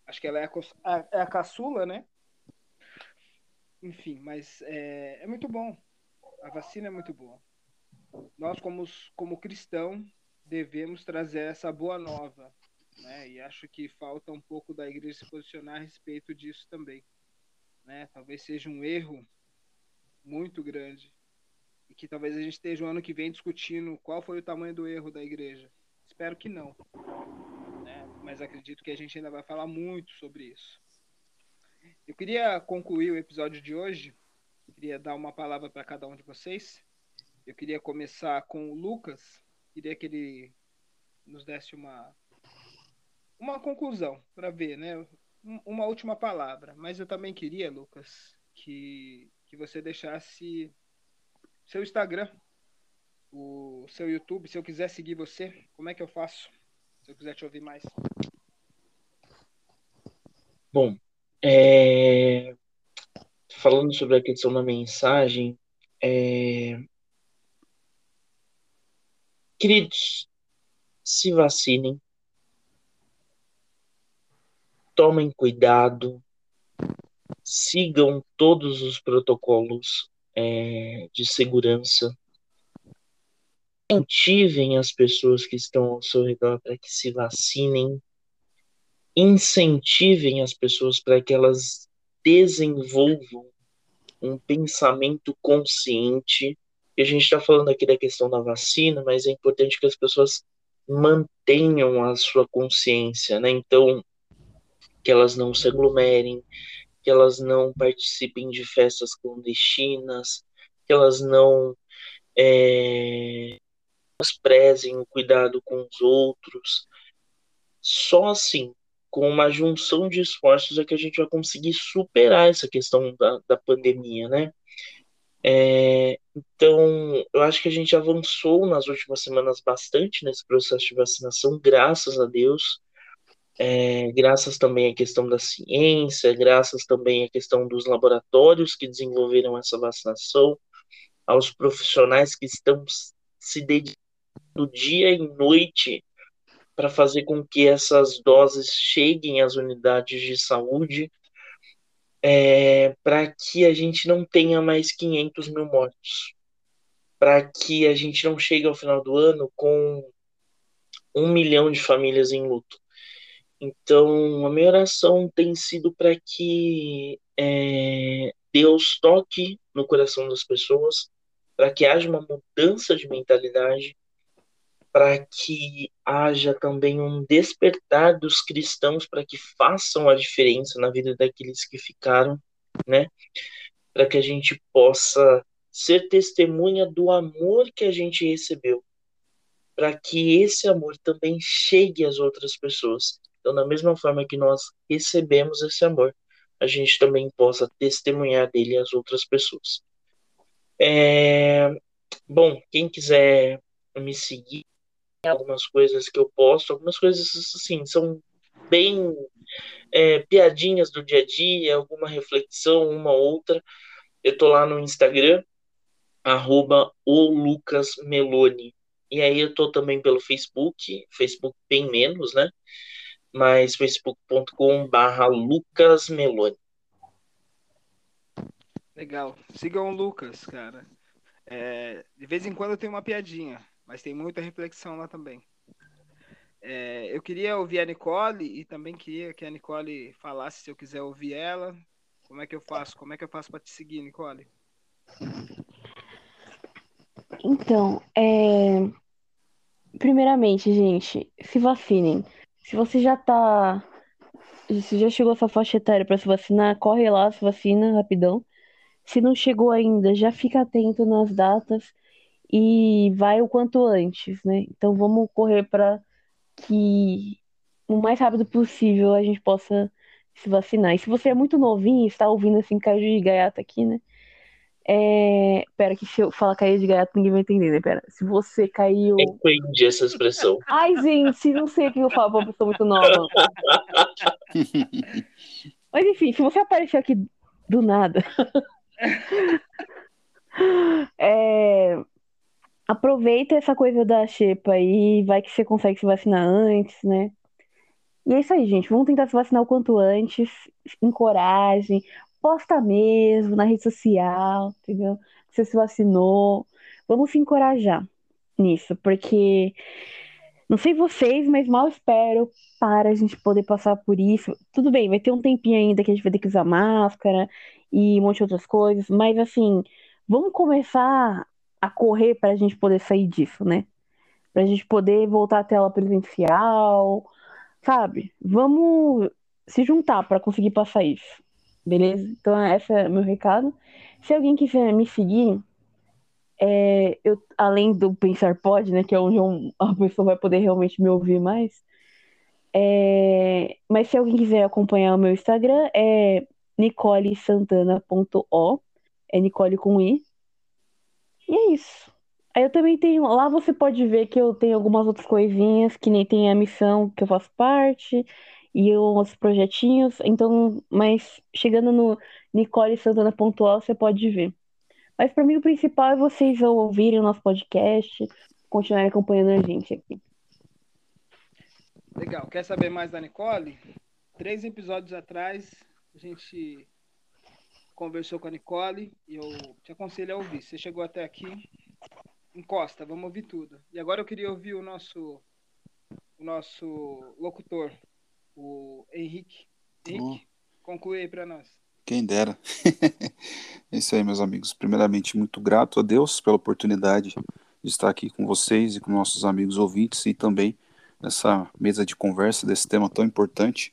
Acho que ela é a, a, é a caçula, né? enfim, mas é, é muito bom. A vacina é muito boa. Nós, como, como cristão, devemos trazer essa boa nova. Né? E acho que falta um pouco da igreja se posicionar a respeito disso também. Né? Talvez seja um erro muito grande. E que talvez a gente esteja o ano que vem discutindo qual foi o tamanho do erro da igreja. Espero que não. Mas acredito que a gente ainda vai falar muito sobre isso. Eu queria concluir o episódio de hoje. Queria dar uma palavra para cada um de vocês. Eu queria começar com o Lucas. Queria que ele nos desse uma uma conclusão para ver, né? Uma última palavra. Mas eu também queria, Lucas, que que você deixasse seu Instagram, o seu YouTube, se eu quiser seguir você, como é que eu faço? Se eu quiser te ouvir mais. Bom, é, falando sobre a questão da mensagem, é, queridos, se vacinem, tomem cuidado, sigam todos os protocolos é, de segurança, incentivem as pessoas que estão ao seu redor para que se vacinem, incentivem as pessoas para que elas desenvolvam um pensamento consciente. E a gente está falando aqui da questão da vacina, mas é importante que as pessoas mantenham a sua consciência, né? Então, que elas não se aglomerem, que elas não participem de festas clandestinas, que elas não é, prezem o cuidado com os outros. Só assim com uma junção de esforços é que a gente vai conseguir superar essa questão da, da pandemia, né? É, então, eu acho que a gente avançou nas últimas semanas bastante nesse processo de vacinação, graças a Deus. É, graças também à questão da ciência, graças também à questão dos laboratórios que desenvolveram essa vacinação, aos profissionais que estão se dedicando dia e noite para fazer com que essas doses cheguem às unidades de saúde, é, para que a gente não tenha mais 500 mil mortos, para que a gente não chegue ao final do ano com um milhão de famílias em luto. Então, a minha oração tem sido para que é, Deus toque no coração das pessoas, para que haja uma mudança de mentalidade, para que haja também um despertar dos cristãos para que façam a diferença na vida daqueles que ficaram, né? Para que a gente possa ser testemunha do amor que a gente recebeu, para que esse amor também chegue às outras pessoas. Então, da mesma forma que nós recebemos esse amor, a gente também possa testemunhar dele às outras pessoas. É... Bom, quem quiser me seguir, algumas coisas que eu posto, algumas coisas assim, são bem é, piadinhas do dia a dia, alguma reflexão, uma outra. Eu tô lá no Instagram, arroba o Lucas Meloni. E aí eu tô também pelo Facebook, Facebook bem menos, né? Mas facebook.com barra Lucas Meloni. Legal. Sigam o Lucas, cara. É, de vez em quando tem uma piadinha, mas tem muita reflexão lá também. É, eu queria ouvir a Nicole e também queria que a Nicole falasse se eu quiser ouvir ela. Como é que eu faço? Como é que eu faço para te seguir, Nicole? Então, é... primeiramente, gente, se vacinem. Se você já tá. Se já chegou a sua faixa etária para se vacinar, corre lá, se vacina rapidão. Se não chegou ainda, já fica atento nas datas e vai o quanto antes, né? Então vamos correr para que o mais rápido possível a gente possa se vacinar. E se você é muito novinho e está ouvindo assim, caiu de gaiata aqui, né? É... Pera, que se eu falar cair de gaiato, ninguém vai entender, né? Pera. Se você caiu. Entendi essa expressão. Ai, gente, não sei o que eu falo pra uma pessoa muito nova. Mas enfim, se você aparecer aqui do nada. é... Aproveita essa coisa da xepa aí, vai que você consegue se vacinar antes, né? E é isso aí, gente. Vamos tentar se vacinar o quanto antes. Encorajem posta mesmo na rede social, entendeu? Você se vacinou. Vamos se encorajar nisso, porque não sei vocês, mas mal espero para a gente poder passar por isso. Tudo bem, vai ter um tempinho ainda que a gente vai ter que usar máscara e um monte de outras coisas, mas assim, vamos começar a correr para a gente poder sair disso, né? Para a gente poder voltar à tela presencial, sabe? Vamos se juntar para conseguir passar isso. Beleza? Então, esse é meu recado. Se alguém quiser me seguir, é, eu, além do Pensar Pode, né, que é onde a pessoa vai poder realmente me ouvir mais, é, mas se alguém quiser acompanhar o meu Instagram, é nicolesantana.o, é Nicole com I. E é isso. Aí eu também tenho, lá você pode ver que eu tenho algumas outras coisinhas, que nem tem a missão que eu faço parte, e uns projetinhos. Então, mas chegando no Nicole Santana Pontual, você pode ver. Mas para mim o principal é vocês ouvirem o nosso podcast, continuarem acompanhando a gente aqui. Legal. Quer saber mais da Nicole? Três episódios atrás, a gente conversou com a Nicole e eu te aconselho a ouvir. Você chegou até aqui, encosta, vamos ouvir tudo. E agora eu queria ouvir o nosso o nosso locutor, o Henrique. Henrique, oh. conclui aí para nós. Quem dera. é isso aí, meus amigos. Primeiramente, muito grato a Deus pela oportunidade de estar aqui com vocês e com nossos amigos ouvintes e também nessa mesa de conversa desse tema tão importante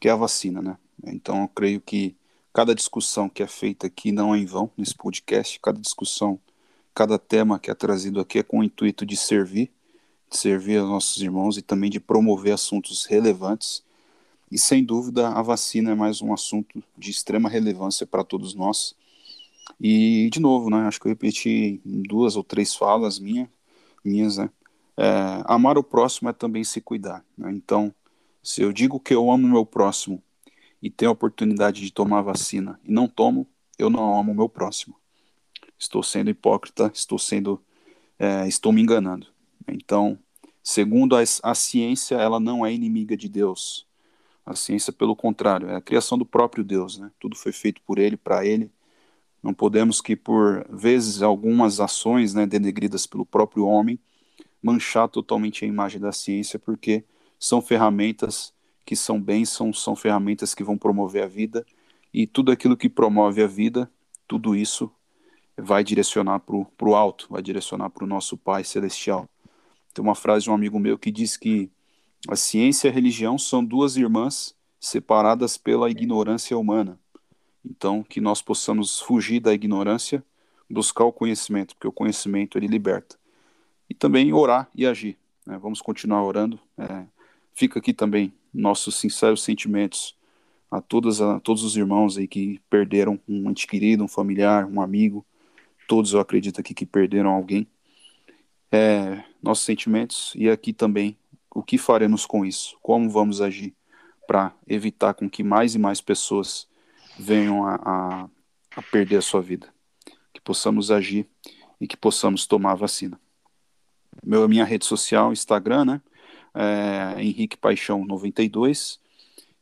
que é a vacina, né? Então, eu creio que cada discussão que é feita aqui não é em vão nesse podcast, cada discussão, cada tema que é trazido aqui é com o intuito de servir, de servir aos nossos irmãos e também de promover assuntos relevantes e sem dúvida a vacina é mais um assunto de extrema relevância para todos nós. E de novo, né, acho que eu repeti duas ou três falas minha, minhas, né, é, amar o próximo é também se cuidar. Né? Então, se eu digo que eu amo o meu próximo e tenho a oportunidade de tomar vacina e não tomo, eu não amo o meu próximo. Estou sendo hipócrita, estou sendo, é, estou me enganando. Então, Segundo, a, a ciência, ela não é inimiga de Deus. A ciência, pelo contrário, é a criação do próprio Deus, né? Tudo foi feito por ele, para ele. Não podemos que, por vezes, algumas ações né, denegridas pelo próprio homem, manchar totalmente a imagem da ciência, porque são ferramentas que são bênçãos, são ferramentas que vão promover a vida, e tudo aquilo que promove a vida, tudo isso vai direcionar para o alto, vai direcionar para o nosso Pai Celestial. Tem uma frase de um amigo meu que diz que a ciência e a religião são duas irmãs separadas pela ignorância humana. Então, que nós possamos fugir da ignorância, buscar o conhecimento, porque o conhecimento ele liberta. E também orar e agir. Né? Vamos continuar orando. É, fica aqui também nossos sinceros sentimentos a, todas, a todos os irmãos aí que perderam um ente querido, um familiar, um amigo. Todos eu acredito aqui que perderam alguém é, nossos sentimentos e aqui também o que faremos com isso, como vamos agir para evitar com que mais e mais pessoas venham a, a, a, perder a sua vida, que possamos agir e que possamos tomar a vacina. Meu, minha rede social, Instagram, né? É, Henrique Paixão 92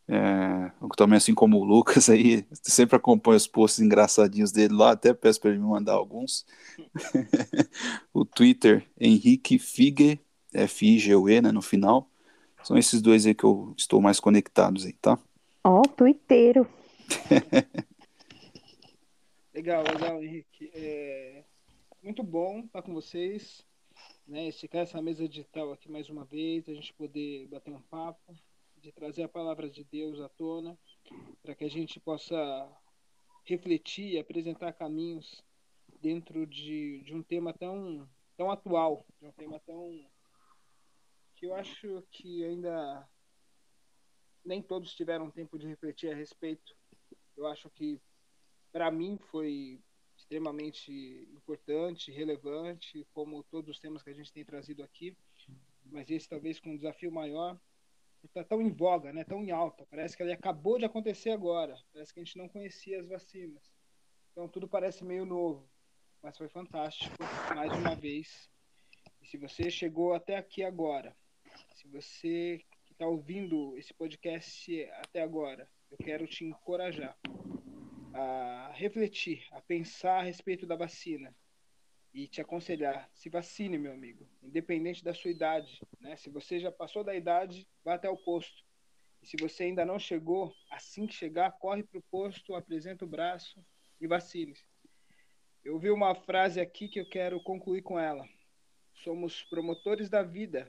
é, também assim como o Lucas aí, sempre acompanha os posts engraçadinhos dele lá, até peço para ele me mandar alguns. o Twitter, Henrique Fige, F-I-G-U-E, né, no final. São esses dois aí que eu estou mais conectados aí, tá? Ó, oh, twitteiro. legal, legal, Henrique. É, muito bom estar com vocês, né, esticar essa mesa digital aqui mais uma vez, a gente poder bater um papo de trazer a palavra de Deus à tona, para que a gente possa refletir e apresentar caminhos dentro de, de um tema tão, tão atual, de um tema tão. que eu acho que ainda nem todos tiveram tempo de refletir a respeito. Eu acho que, para mim, foi extremamente importante, relevante, como todos os temas que a gente tem trazido aqui, mas esse talvez com um desafio maior, está tão em voga, né? tão em alta. Parece que ele acabou de acontecer agora. Parece que a gente não conhecia as vacinas. Então tudo parece meio novo. Mas foi fantástico, mais uma vez. E se você chegou até aqui agora, se você que está ouvindo esse podcast até agora, eu quero te encorajar a refletir, a pensar a respeito da vacina, e te aconselhar, se vacine, meu amigo, independente da sua idade, né? Se você já passou da idade, vá até o posto. E se você ainda não chegou, assim que chegar, corre para o posto, apresenta o braço e vacine. Eu vi uma frase aqui que eu quero concluir com ela. Somos promotores da vida.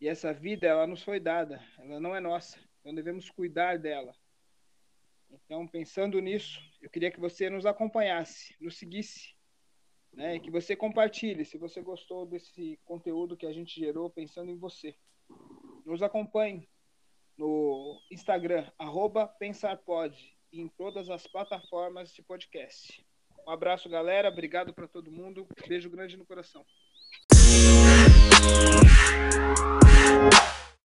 E essa vida, ela nos foi dada, ela não é nossa. Então devemos cuidar dela. Então, pensando nisso, eu queria que você nos acompanhasse, nos seguisse, né? E que você compartilhe se você gostou desse conteúdo que a gente gerou pensando em você. Nos acompanhe no Instagram, pensarpod, e em todas as plataformas de podcast. Um abraço, galera. Obrigado para todo mundo. Beijo grande no coração.